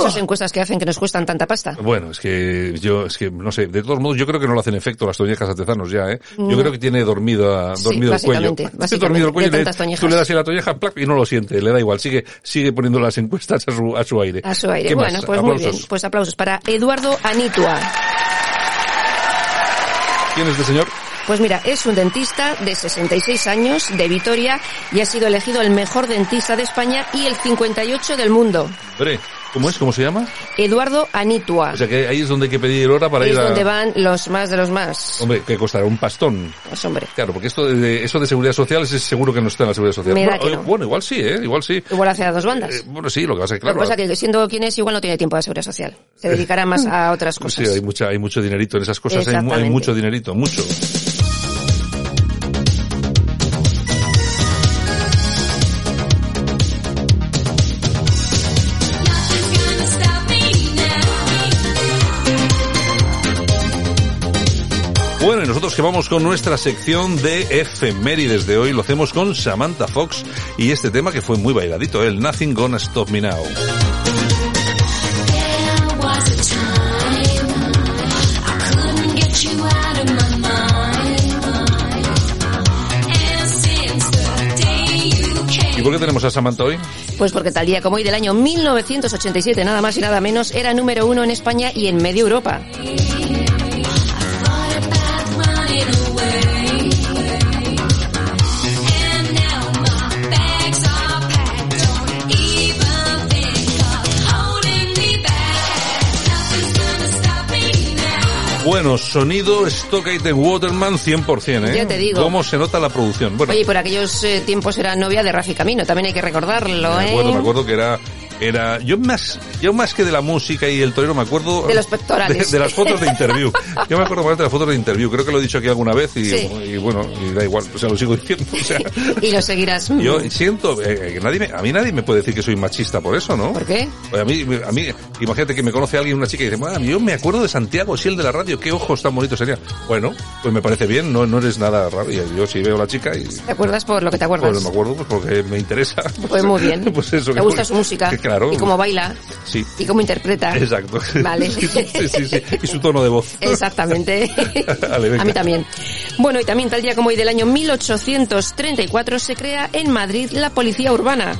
Por esas encuestas que hacen que nos cuestan tanta pasta.
Bueno, es que yo, es que no sé, de todos modos yo creo que no le hacen efecto las toñejas a Tezanos ya, ¿eh? Yo
No.
creo que tiene dormido,
Sí,
dormido el cuello.
básicamente,
dormido el cuello
de
y le-
tantas toñejas.
tú le das ahí la toñeja plac, y no lo siente, le da igual, sigue, sigue poniendo las encuestas a su, a su aire.
A su aire.
¿Qué
Bueno,
más?
pues muy
Aplausos.
bien. Pues aplausos para Eduardo Anitua.
¿Quién es este señor?
Pues mira, es un dentista de 66 años de Vitoria y ha sido elegido el mejor dentista de España y el 58 del mundo.
Hombre, ¿cómo es? ¿Cómo se llama?
Eduardo Anitua.
O sea que ahí es donde hay que pedir hora para
es
ir a...
donde van los más de los más.
Hombre, que costará un pastón.
Pues hombre.
Claro, porque esto de, eso de seguridad social es seguro que no está en la seguridad social. Bueno,
que no.
bueno, igual sí, ¿eh? Igual sí.
Igual hace a dos bandas.
Eh, bueno, sí, lo que pasa es que
Lo
claro.
que pasa es que siendo quien es, igual no tiene tiempo de seguridad social. Se (laughs) dedicará más a otras
Sí,
cosas.
hay mucha, hay mucho dinerito en esas cosas, hay, hay mucho dinerito, mucho. Nosotros que vamos con nuestra sección de efemérides de hoy, lo hacemos con Samantha Fox y este tema que fue muy bailadito, el Nothing Gonna Stop Me Now. ¿Y por qué tenemos a Samantha hoy?
Pues porque tal día como hoy del año 1987, nada más y nada menos, era número uno en España y en medio Europa.
Bueno, sonido Stockade Waterman 100%, ¿eh?
Ya te digo.
¿Cómo se nota la producción? Bueno,
Oye, por aquellos eh, tiempos era novia de Rafi Camino, también hay que recordarlo,
me
¿eh?
acuerdo, me acuerdo que era era yo más yo más que de la música y el torero me acuerdo
De los pectorales.
de, de las fotos de interview yo me acuerdo más de las fotos de interview creo que lo he dicho aquí alguna vez y,
Sí.
y bueno y da igual o sea lo sigo diciendo o sea (laughs)
y lo seguirás.
yo siento eh, que nadie me- a mí nadie me puede decir que soy machista por eso no
¿Por qué?
a mí, a mí, imagínate que me conoce alguien, una chica, y dice, "Ah, yo me acuerdo de Santiago, si el de la radio, qué ojos tan bonitos sería. Bueno, pues me parece bien, no, no eres nada raro. Y yo sí veo a la chica y
¿Te acuerdas por lo que te acuerdas?
pues me acuerdo pues porque me interesa.
Pues muy bien. (laughs)
Pues eso.
¿Te gusta su música?
que claro.
¿Y cómo baila?
Sí.
¿Y cómo interpreta?
Exacto.
Vale. (laughs)
Sí, sí, sí, sí. Y su tono de voz.
Exactamente. (laughs)
Vale.
A mí también. Bueno, y también tal día como hoy del año 1834 se crea en Madrid la Policía Urbana.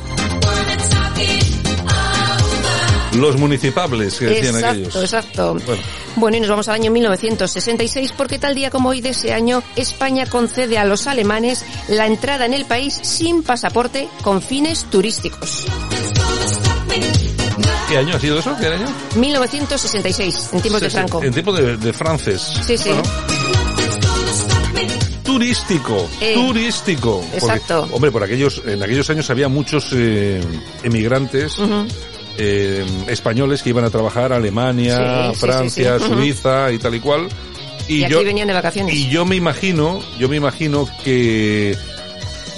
Los municipables que decían
exacto,
aquellos.
exacto.
Bueno,
Bueno, y nos vamos al año 1966 porque tal día como hoy de ese año España concede a los alemanes la entrada en el país sin pasaporte con fines turísticos.
¿Qué año ha sido eso? ¿Qué año?
1966, en tiempos de
sí,
Franco.
En tiempo de, de frances.
Sí, sí.
Bueno. turístico,
Eh,
turístico. Porque,
exacto.
hombre, por aquellos, en aquellos años había muchos eh, emigrantes eh, españoles que iban a trabajar a Alemania,
Sí,
Francia. Suiza y tal y cual.
Y, aquí
yo,
venían de vacaciones.
y yo me imagino, yo me imagino que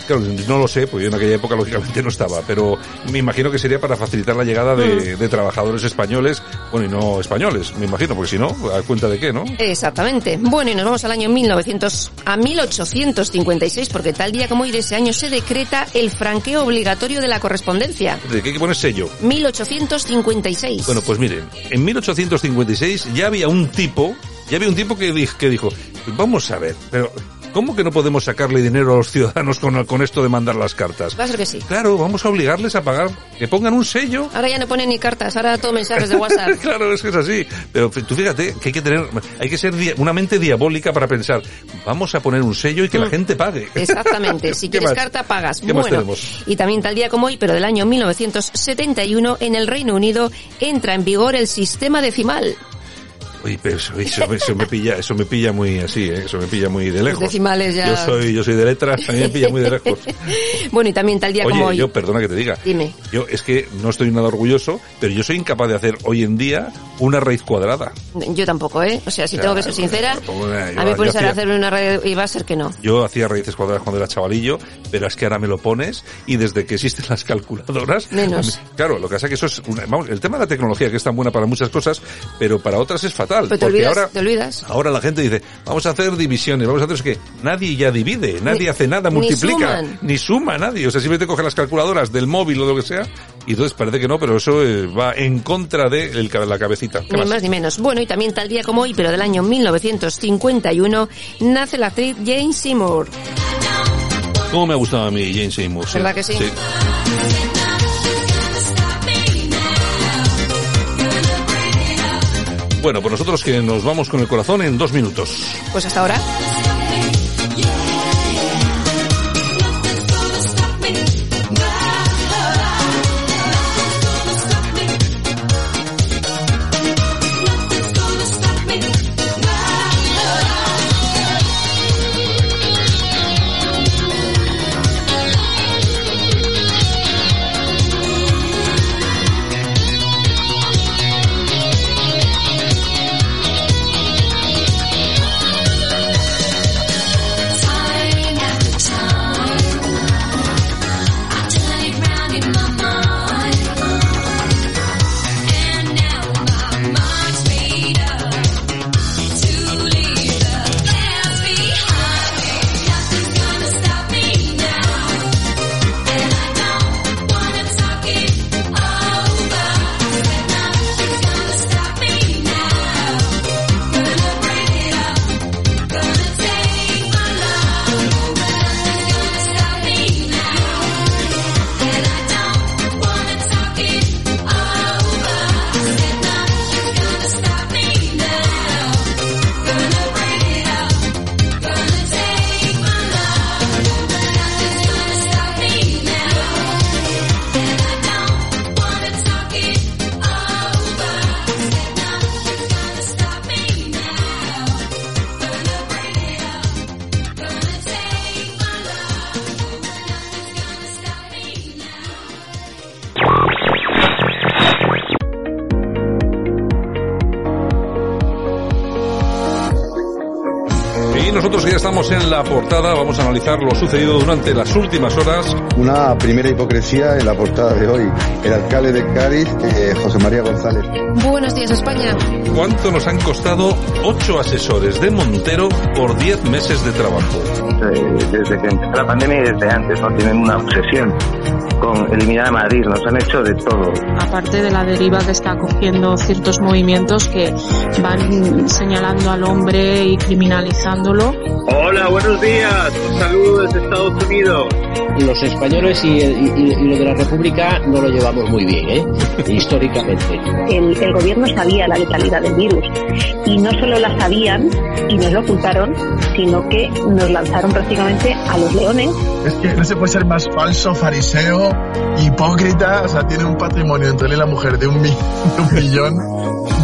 Claro, no lo sé, porque yo en aquella época lógicamente no estaba, pero me imagino que sería para facilitar la llegada
Mm.
de, de trabajadores españoles, bueno, y no españoles, me imagino, porque si no, ¿a cuenta de qué, no?
Exactamente. Bueno, y nos vamos al año 1900 a 1856 porque tal día como hoy de ese año se decreta el franqueo obligatorio de la correspondencia.
¿De qué hay que poner sello?
1856.
Bueno, pues miren, en 1856 ya había un tipo, ya había un tipo que, que dijo, vamos a ver, pero ¿cómo que no podemos sacarle dinero a los ciudadanos con, con esto de mandar las cartas?
Va a ser que sí.
Claro, vamos a obligarles a pagar, que pongan un sello.
Ahora ya no ponen ni cartas, ahora todo mensajes de WhatsApp. (laughs)
claro, es que es así. Pero tú fíjate que hay que tener, hay que ser una mente diabólica para pensar, vamos a poner un sello y que la
Mm.
gente pague. (laughs)
Exactamente. Si (laughs)
¿Qué
quieres
más?
carta, pagas.
¿Qué más
bueno,
tenemos?
y también tal día como hoy, pero del año 1971, en el Reino Unido entra en vigor el sistema decimal.
Oye, pero eso, eso- eso me pilla, eso me pilla muy así, ¿eh? eso me pilla muy de lejos.
decimales ya-
Yo soy, yo soy de letras, a mí me pilla muy de lejos. (laughs)
Bueno, y también tal día como hoy.
yo, perdona que te diga.
Dime.
Yo es que no estoy nada orgulloso, pero yo soy incapaz de hacer hoy en día una raíz cuadrada.
Yo tampoco, ¿eh? O sea, si tengo que ser sincera,
yo-
a mí a
hacía-
hacer una red y va a ser que no.
Yo hacía raíces cuadradas cuando era chavalillo, pero es que ahora me lo pones y desde que existen las calculadoras...
Menos.
mí- Claro, lo que pasa es que eso es... una- vamos, el tema de la tecnología, que es tan buena para muchas cosas, pero para otras es fatal.
Pero te
porque
olvidas,
ahora...
te olvidas.
Ahora la gente dice, vamos a hacer divisiones, vamos a hacer es que nadie ya divide, nadie
Ni-
hace nada,
ni
multiplica,
suman.
ni suma nadie. O sea, simplemente coge las calculadoras del móvil o lo que sea, y entonces parece que no, pero eso eh, va en contra de el la cabecita. ¿Qué
Ni
más?
más ni menos. Bueno, y también tal día como hoy, pero del año 1951, nace la actriz Jane Seymour.
¿Cómo me ha gustado a mí Jane Seymour? sí.
¿Verdad que sí?
Bueno, pues nosotros que nos vamos con el corazón en dos minutos.
Pues hasta ahora.
Estamos en la portada, vamos a analizar lo sucedido durante las últimas horas.
Una primera hipocresía en la portada de hoy. El alcalde de Cádiz, eh, José María González.
Buenos días, España.
¿Cuánto nos han costado ocho asesores de Montero por diez meses de trabajo?
Eh, desde que empezó la pandemia y desde antes, ¿no? Tienen una obsesión con eliminar a Madrid, nos han hecho de todo.
Aparte de la deriva que está cogiendo ciertos movimientos que van señalando al hombre y criminalizándolo.
Hola, buenos días. Un saludo desde Estados Unidos.
Los españoles y, y, y lo de la República no lo llevamos muy bien, ¿eh? (laughs) históricamente.
El, el gobierno sabía la letalidad del virus y no solo la sabían y nos lo ocultaron, sino que nos lanzaron prácticamente a los leones.
Es que no se puede ser más falso, fariseo, hipócrita, o sea, tiene un patrimonio entre él y la mujer de un, mi, de un millón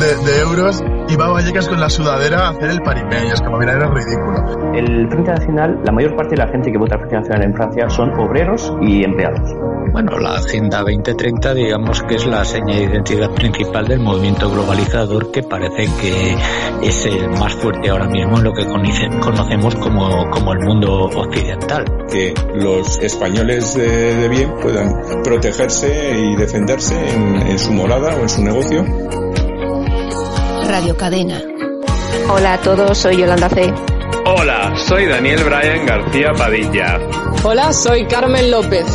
de, de, euros y va a Vallecas con la sudadera a hacer el paripé, y es como, mira, era ridículo.
El Frente Nacional, la mayor parte de la gente que vota al Frente Nacional en Francia son obreros y empleados.
Bueno, la Agenda 2030 digamos que es la seña de identidad principal del movimiento globalizador que parece que es el más fuerte ahora mismo en lo que conocemos como, como el mundo occidental.
Que los españoles de, de bien puedan protegerse y defenderse en, en su morada o en su negocio.
Radio Cadena.
Hola a todos, soy Yolanda C.
Hola, soy Daniel Bryan García Padilla.
Hola, soy Carmen López.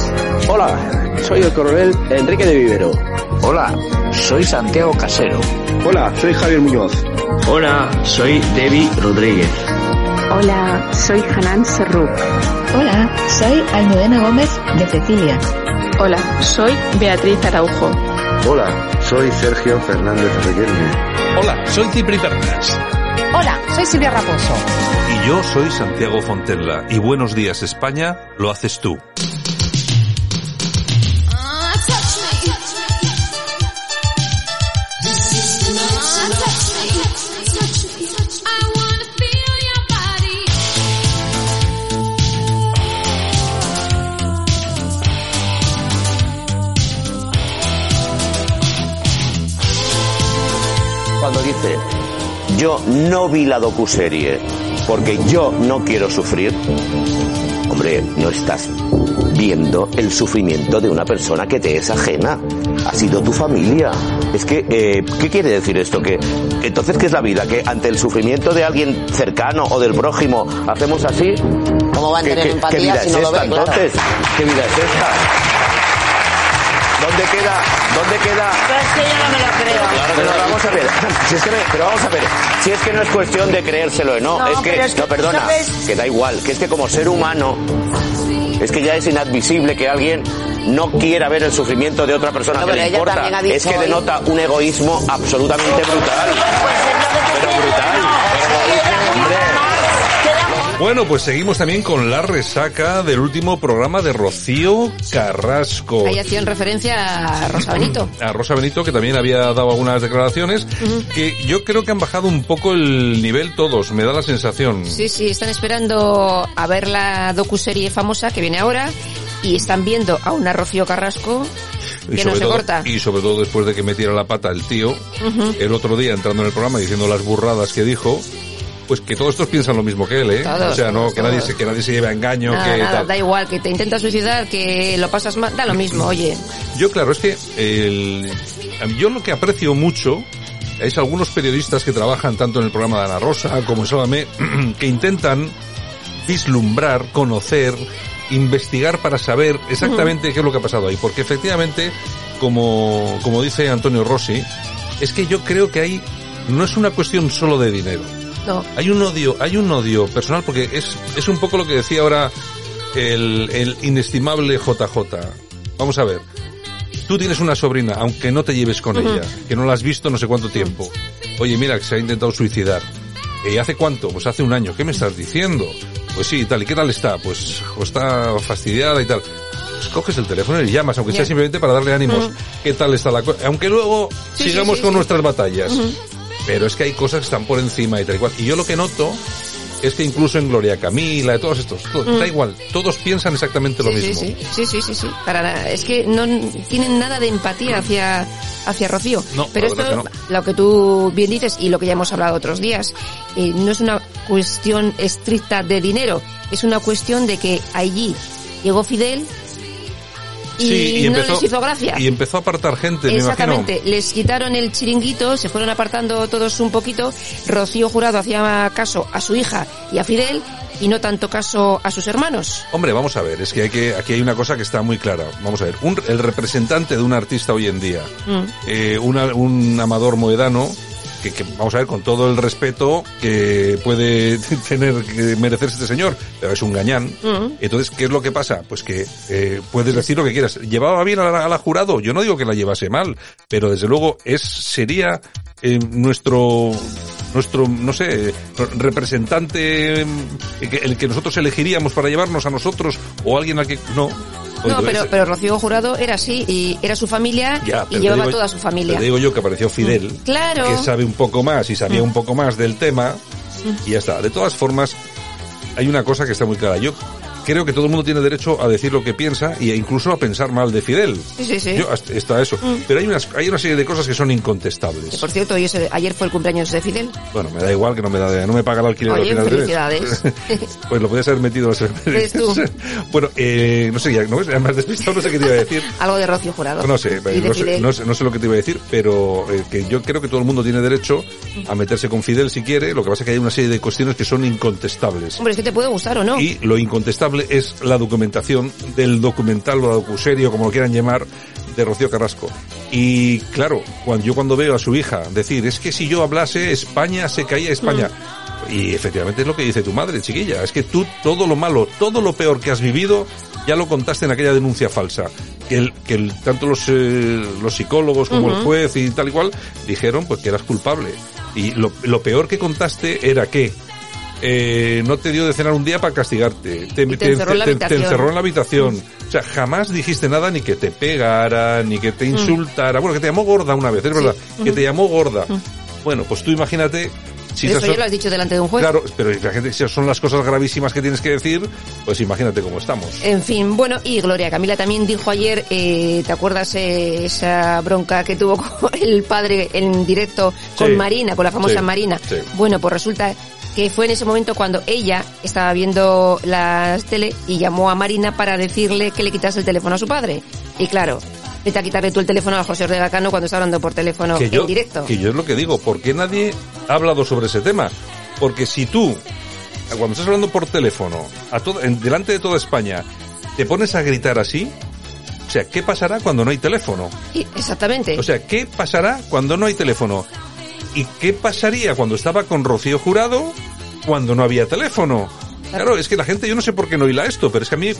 Hola, soy el coronel Enrique de Vivero.
Hola, soy Santiago Casero.
Hola, soy Javier Muñoz.
Hola, soy Debbie Rodríguez.
Hola, soy Hanan Serruk.
Hola, soy Almudena Gómez de Cecilia.
Hola, soy Beatriz Araujo.
Hola, soy Sergio Fernández Reguerme.
Hola, soy Cipri Pernas.
Hola, soy Silvia Raposo.
Y yo soy Santiago Fontella. Y Buenos Días España lo haces tú.
Yo no vi la docuserie porque yo no quiero sufrir, hombre, no estás viendo el sufrimiento de una persona que te es ajena. Ha sido tu familia. Es que, eh, ¿qué quiere decir esto? Que entonces, ¿qué es la vida? Que ante el sufrimiento de alguien cercano o del prójimo hacemos así.
¿Cómo van a tener
¿Qué,
empatía si
es
no lo
esta,
ven? Claro.
entonces? ¿Qué vida es esta? ¿Dónde queda? ¿Dónde queda?
Es que yo no me lo creo.
Claro, pero vamos a ver. Si es que, me- pero vamos a ver. Si es que no es cuestión de creérselo, no.
No,
es que,
pero es que,
no, perdona.
¿sabes?
Que da igual. Que es que como ser humano, es que ya es inadmisible que alguien no quiera ver el sufrimiento de otra persona
No,
que
pero
le importa. Es que denota un egoísmo absolutamente brutal. Pero brutal.
Bueno, pues seguimos también con la resaca del último programa de Rocío Carrasco.
Ahí hacían referencia a Rosa Benito.
A Rosa Benito, que también había dado algunas declaraciones, que yo creo que han bajado un poco el nivel todos, me da la sensación.
Sí, sí, están esperando a ver la docuserie famosa que viene ahora y están viendo a una Rocío Carrasco
Y
que no
sobre,
se
todo,
corta.
y sobre todo después de que metiera la pata el tío, el otro día entrando en el programa diciendo las burradas que dijo, pues que todos estos piensan lo mismo que él, ¿eh?
Todos,
o sea, no,
todos,
que nadie se, que nadie se lleve a engaño,
Nada,
que
nada,
tal.
da igual, que te intentas suicidar, que lo pasas mal, da lo mismo, oye.
Yo, claro, es que el, yo lo que aprecio mucho es algunos periodistas que trabajan tanto en el programa de Ana Rosa como en Sálvame, (clears throat) que intentan vislumbrar, conocer, investigar para saber exactamente qué es lo que ha pasado ahí. Porque efectivamente, como, como dice Antonio Rossi, es que yo creo que hay, no es una cuestión solo de dinero.
No.
Hay un odio, hay un odio personal porque es, es un poco lo que decía ahora el, el inestimable JJ. Vamos a ver. Tú tienes una sobrina, aunque no te lleves con ella, que no la has visto no sé cuánto tiempo. Oye, mira, que se ha intentado suicidar. ¿Y hace cuánto? Pues hace un año. ¿Qué me estás diciendo? Pues sí, tal. ¿Y qué tal está? Pues, está fastidiada y tal. Pues coges el teléfono y llamas, aunque sea
Ya.
simplemente para darle ánimos.
Ujú.
¿Qué tal está la cosa? Aunque luego
Sí,
sigamos
sí,
con nuestras batallas. Pero es que hay cosas que están por encima y tal y cual. Y yo lo que noto es que incluso en Gloria Camila, de todos estos, todo-
Mm.
da igual, todos piensan exactamente lo
Sí,
mismo.
sí, sí, sí, sí, sí. Para nada. Es que no tienen nada de empatía hacia, hacia Rocío.
No,
Pero esto,
que
lo que tú bien dices y lo que ya hemos hablado otros días, eh, no es una cuestión estricta de dinero, es una cuestión de que allí llegó Fidel y,
Sí,
no les hizo gracia.
Y empezó a apartar gente, me imagino.
Exactamente, les quitaron el chiringuito, se fueron apartando todos un poquito. Rocío Jurado hacía caso a su hija y a Fidel y no tanto caso a sus hermanos.
Hombre, vamos a ver, es que, hay que aquí hay una cosa que está muy clara. Vamos a ver, un- el representante de un artista hoy en día,
Mm.
eh, una- un amador moedano, que, que, vamos a ver, con todo el respeto que puede (laughs) tener que merecerse este señor, pero es un gañán.
Mm.
Entonces, ¿qué es lo que pasa? Pues que eh, puedes decir lo que quieras. ¿Llevaba bien a la, a la jurado? Yo no digo que la llevase mal, pero desde luego es sería eh, nuestro nuestro no sé representante que- el que nosotros elegiríamos para llevarnos a nosotros o alguien al que no.
No, pero, pero Rocío Jurado era así y era su familia
ya,
y llevaba
digo-
toda su familia.
te digo yo que apareció Fidel,
Claro.
que sabe un poco más y sabía
Mm.
un poco más del tema y ya está. De todas formas, hay una cosa que está muy clara. Yo creo que todo el mundo tiene derecho a decir lo que piensa e incluso a pensar mal de Fidel.
Sí, sí, sí.
Yo, está eso.
Mm.
Pero hay, unas, hay una serie de cosas que son
Que,
incontestables.
por cierto, hoy es- ayer fue el cumpleaños de Fidel.
Bueno, me da igual que no me da no me paga el alquiler
Oye,
al final
felicidades. (laughs)
pues lo podías haber metido las. (laughs) Bueno, eh, no sé, ya, no, has despistado, no sé qué te iba a decir. (laughs)
Algo de Rocío Jurado.
No sé,
de
no sé, no sé, no sé lo que te iba a decir, pero eh, que yo creo que todo el mundo tiene derecho a meterse con Fidel si quiere, lo que pasa es que hay una serie de cuestiones que son incontestables.
Hombre, es que te puede gustar o no.
Y lo incontestable es la documentación del documental o la docuserie, o como lo quieran llamar, de Rocío Carrasco. Y claro, cuando yo cuando veo a su hija decir, es que si yo hablase, España se caía España. Y efectivamente es lo que dice tu madre, chiquilla. Es que tú todo lo malo, todo lo peor que has vivido, ya lo contaste en aquella denuncia falsa. Que, el, que el- tanto los, eh, los psicólogos como el juez y tal y cual dijeron pues que eras culpable. Y lo, lo peor que contaste era que eh, no te dio de cenar un día para castigarte. Te,
te encerró en la
te-
habitación.
encerró en la habitación. O sea, jamás dijiste nada ni que te pegara, ni que te insultara. Bueno, que te llamó gorda una vez, es verdad. Que te llamó gorda. Bueno, pues tú imagínate si
eso ya
son-
lo has dicho delante de un juez.
Claro, pero la gente, si son las cosas gravísimas que tienes que decir, pues imagínate cómo estamos.
En fin, bueno, y Gloria Camila también dijo ayer, eh, ¿te acuerdas eh, esa bronca que tuvo (laughs) con el padre en directo con
Sí.
Marina, con la famosa
Sí.
Marina?
Sí.
Bueno, pues resulta que fue en ese momento cuando ella estaba viendo la tele y llamó a Marina para decirle que le quitase el teléfono a su padre. Y claro, vete a quitarle tú el teléfono a José Ortega Cano cuando está hablando por teléfono
que yo,
en directo.
que yo es lo que digo, ¿por qué nadie ha hablado sobre ese tema? Porque si tú, cuando estás hablando por teléfono, a todo, en- delante de toda España, te pones a gritar así, o sea, ¿qué pasará cuando no hay teléfono?
Exactamente.
O sea, ¿qué pasará cuando no hay teléfono? ¿Y qué pasaría cuando estaba con Rocío Jurado cuando no había teléfono? Claro, es que la gente, yo no sé por qué no hila esto, pero es que a mí,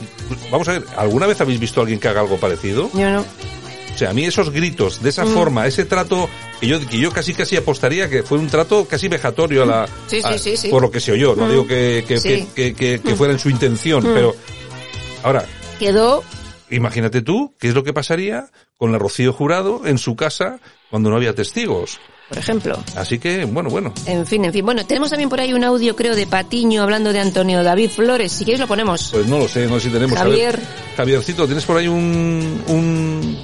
vamos a ver, ¿alguna vez habéis visto a alguien que haga algo parecido?
Yo no.
O sea, a mí esos gritos, de esa
Mm.
forma, ese trato, que yo, que yo casi casi apostaría que fue un trato casi vejatorio a la...
Sí, sí,
a-
sí, sí.
Por lo que se oyó, no
Mm.
digo que, que, que, que-
Mm.
fuera en su intención,
Mm.
pero... Ahora,
Quedó
imagínate tú, ¿qué es lo que pasaría con la Rocío Jurado en su casa cuando no había testigos?
Por ejemplo.
Así que, bueno, bueno.
En fin, en fin. Bueno, tenemos también por ahí un audio, creo, de Patiño hablando de Antonio David Flores. Si quieres lo ponemos.
Pues no lo sé, no sé si tenemos...
Javier.
Javiercito, ¿tienes por ahí un... un...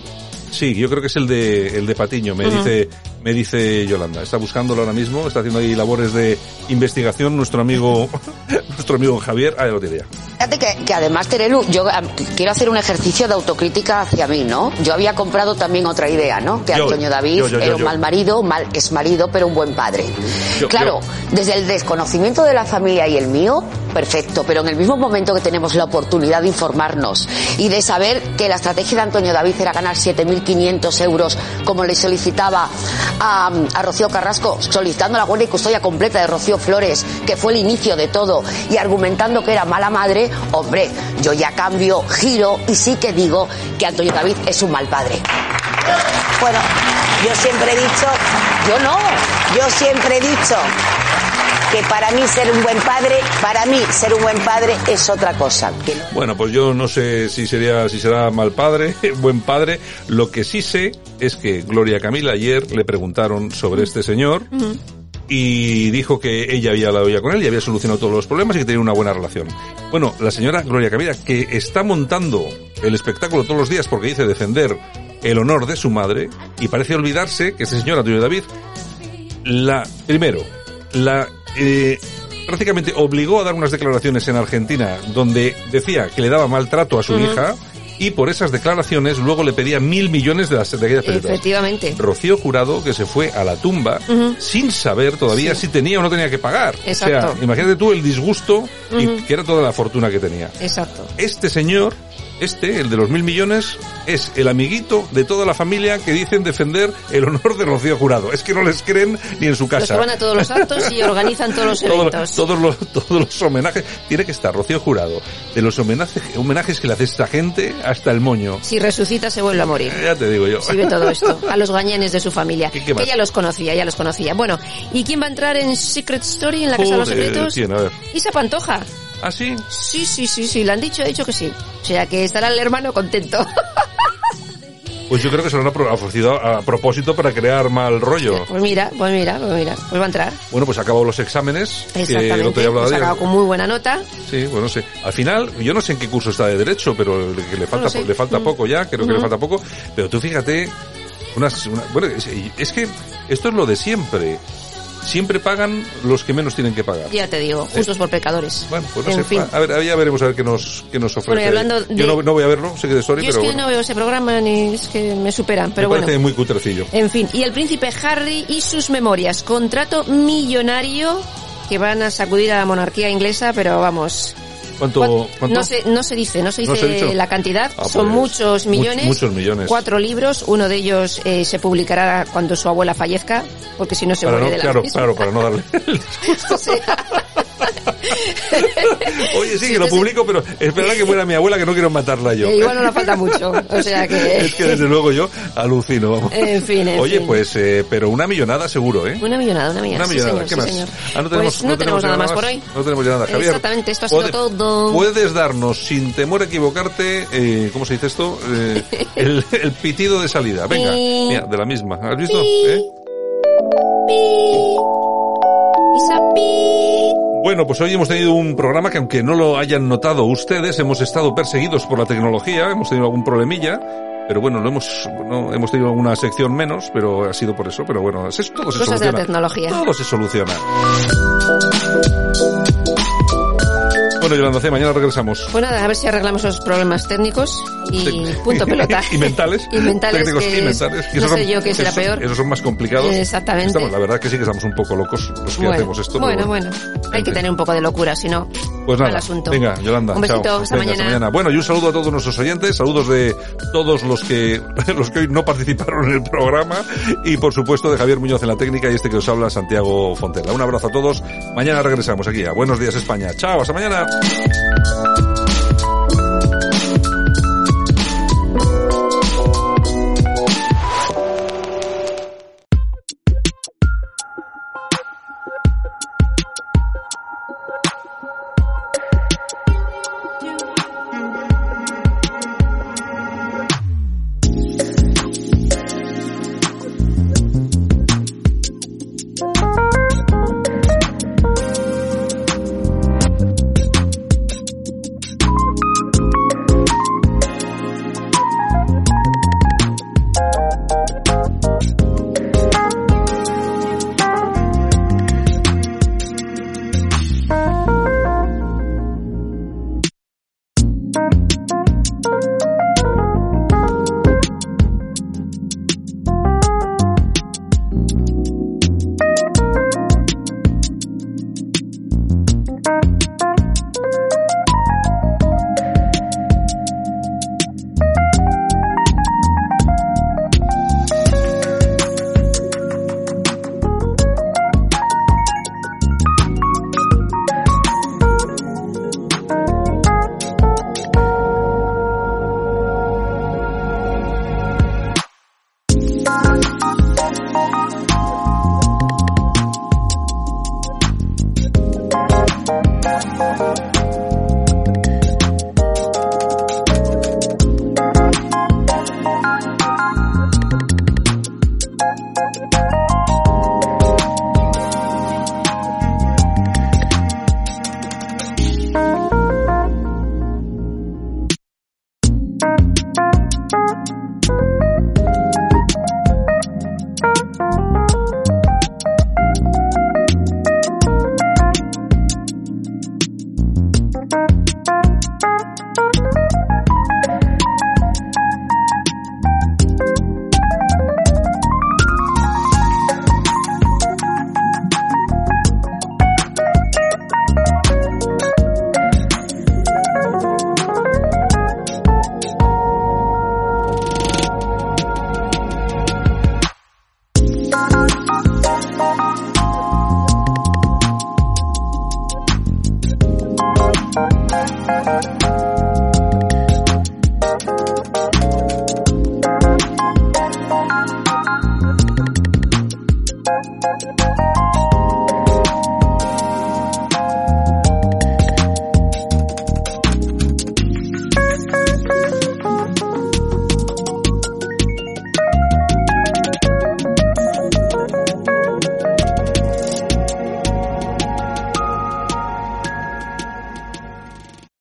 Sí, yo creo que es el de, el de Patiño, me dice, me dice Yolanda. Está buscándolo ahora mismo, está haciendo ahí labores de investigación nuestro amigo, (laughs) nuestro amigo Javier. Ah, lo tiene ya.
Fíjate que, que además, Terelu, yo ah, quiero hacer un ejercicio de autocrítica hacia mí, ¿no? Yo había comprado también otra idea, ¿no? Que
Yo,
Antonio David
yo, yo, yo,
era un mal marido, mal es marido, pero un buen padre. Claro, desde el desconocimiento de la familia y el mío, perfecto, pero en el mismo momento que tenemos la oportunidad de informarnos y de saber que la estrategia de Antonio David era ganar 7.500 euros, como le solicitaba a, Rocío Carrasco, solicitando la guardia y custodia completa de Rocío Flores, que fue el inicio de todo, y argumentando que era mala madre, hombre, yo ya cambio, giro y sí que digo que Antonio David es un mal padre. Bueno, yo siempre he dicho, yo no, yo siempre he dicho que para mí ser un buen padre, para mí ser un buen padre es otra cosa. Que no-
Bueno, pues yo no sé si sería, si será mal padre, (laughs) buen padre. Lo que sí sé es que Gloria Camila ayer le preguntaron sobre este señor y dijo que ella había hablado ya con él y había solucionado todos los problemas y que tenía una buena relación. Bueno, la señora Gloria Camila, que está montando el espectáculo todos los días porque dice defender el honor de su madre y parece olvidarse que este señor Antonio David, la, primero, la, eh, prácticamente obligó a dar unas declaraciones en Argentina donde decía que le daba maltrato a su
Ujú.
hija y por esas declaraciones luego le pedía mil millones de las de aquellas pesetas.
Efectivamente.
Rocío Jurado que se fue a la tumba
Ujú.
sin saber todavía si tenía o no tenía que pagar.
Exacto.
O sea, imagínate tú el disgusto y
Ujú.
que era toda la fortuna que tenía.
Exacto.
Este señor, este, el de los mil millones, es el amiguito de toda la familia que dicen defender el honor de Rocío Jurado. Es que no les creen ni en su
Los
casa.
que van a todos los actos y (laughs) organizan todos los eventos.
todos, los, todos los homenajes. Tiene que estar Rocío Jurado. De los homenajes, homenajes que le hace esta gente hasta el moño.
Si resucita se vuelve a morir.
Ya te digo yo.
Si ve todo esto, (laughs) a los gañanes de su familia.
qué
que ya los conocía, ya los conocía. Bueno, ¿y quién va a entrar en Secret Story, en la Casa de los Secretos?
¿quién? A ver.
Isa Pantoja.
¿Ah, sí?
Sí, sí, sí, sí, le han dicho, ha dicho que sí. O sea, que estará el hermano contento. (laughs)
Pues yo creo que se lo han ofrecido a, propósito para crear mal rollo.
Pues mira, pues mira, pues mira, pues va a entrar.
Bueno, pues acabado los exámenes.
Exactamente.
día hablaba
Pues acabado con muy buena nota.
Sí, bueno, sí. Al final, yo no sé en qué curso está de Derecho, pero le- que le falta,
lo sé.
le falta
Mm.
poco ya, creo que le
Ujú.
falta poco. Pero tú fíjate, unas, una- bueno, es, es que esto es lo de siempre. Siempre pagan los que menos tienen que pagar.
Ya te digo, justos por pecadores.
Bueno, pues no
en
sé,
fin.
a ver, ya veremos a ver qué nos, qué nos ofrece.
Bueno, y hablando de-
Yo no, no voy a verlo, sé que de Story,
Yo es
pero
que
bueno,
no veo ese programa ni es que me superan, pero
me
bueno.
parece muy cutrecillo.
En fin, y el príncipe Harry y sus memorias. Contrato millonario que van a sacudir a la monarquía inglesa, pero vamos.
¿Cuánto?
¿cuán-
cuánto?
No, se, no se dice, no se
¿No
dice
se
la cantidad,
Ah,
son
pues,
muchos
much-
millones.
muchos millones.
Cuatro libros, uno de ellos eh, se publicará cuando su abuela fallezca, porque si no se
Para
muere
no,
de la
claro,
misma.
claro, para no darle. (laughs)
O sea, (laughs)
Oye, sí, que lo publico, pero esperad que muera mi abuela, que no quiero matarla yo.
eh, igual no le falta mucho. O sea que... (laughs)
Es que desde luego yo alucino, vamos.
En fin, en
Oye,
fin.
pues, eh, pero una millonada seguro, ¿eh?
Una millonada, una millonada.
Una
sí,
millonada,
señor,
¿qué
sí,
más? Ah, no tenemos,
Pues no tenemos nada más por hoy.
No tenemos ya nada, Javier.
Exactamente, esto ha sido
puede-
todo.
Puedes darnos, sin temor a equivocarte, eh, ¿cómo se dice esto? Eh, el, el pitido de salida. Venga, (laughs)
Pi.
mira, de la misma. ¿Has visto?
Pi.
¿Eh?
Isapi.
Bueno, pues hoy hemos tenido un programa que aunque no lo hayan notado ustedes, hemos estado perseguidos por la tecnología, hemos tenido algún problemilla, pero bueno, lo hemos, no, hemos tenido alguna sección menos, pero ha sido por eso, pero bueno, es, todo se
Cosas de la
soluciona.
tecnología.
Todo se soluciona. Bueno, Yolanda C, mañana regresamos.
Pues nada, a ver si arreglamos los problemas técnicos y punto pelota. (laughs)
y mentales.
Y mentales,
Técnicos
que
y
es-
mentales.
no sé
son-
yo qué será
esos-
peor.
Esos son más complicados.
Exactamente.
Estamos, la verdad que sí que estamos un poco locos los que
bueno,
hacemos esto. pero
bueno, bueno. Hay que tener un poco de locura, si no,
Pues nada,
asunto.
venga, Yolanda,
Un besito,
chao.
hasta
Venga,
mañana.
Bueno, y un saludo a todos nuestros oyentes, saludos de todos los que (laughs) los que hoy no participaron en el programa y por supuesto de Javier Muñoz en la técnica y este que os habla Santiago Fontela. Un abrazo a todos. Mañana regresamos aquí a Buenos Días España. Chao, hasta mañana.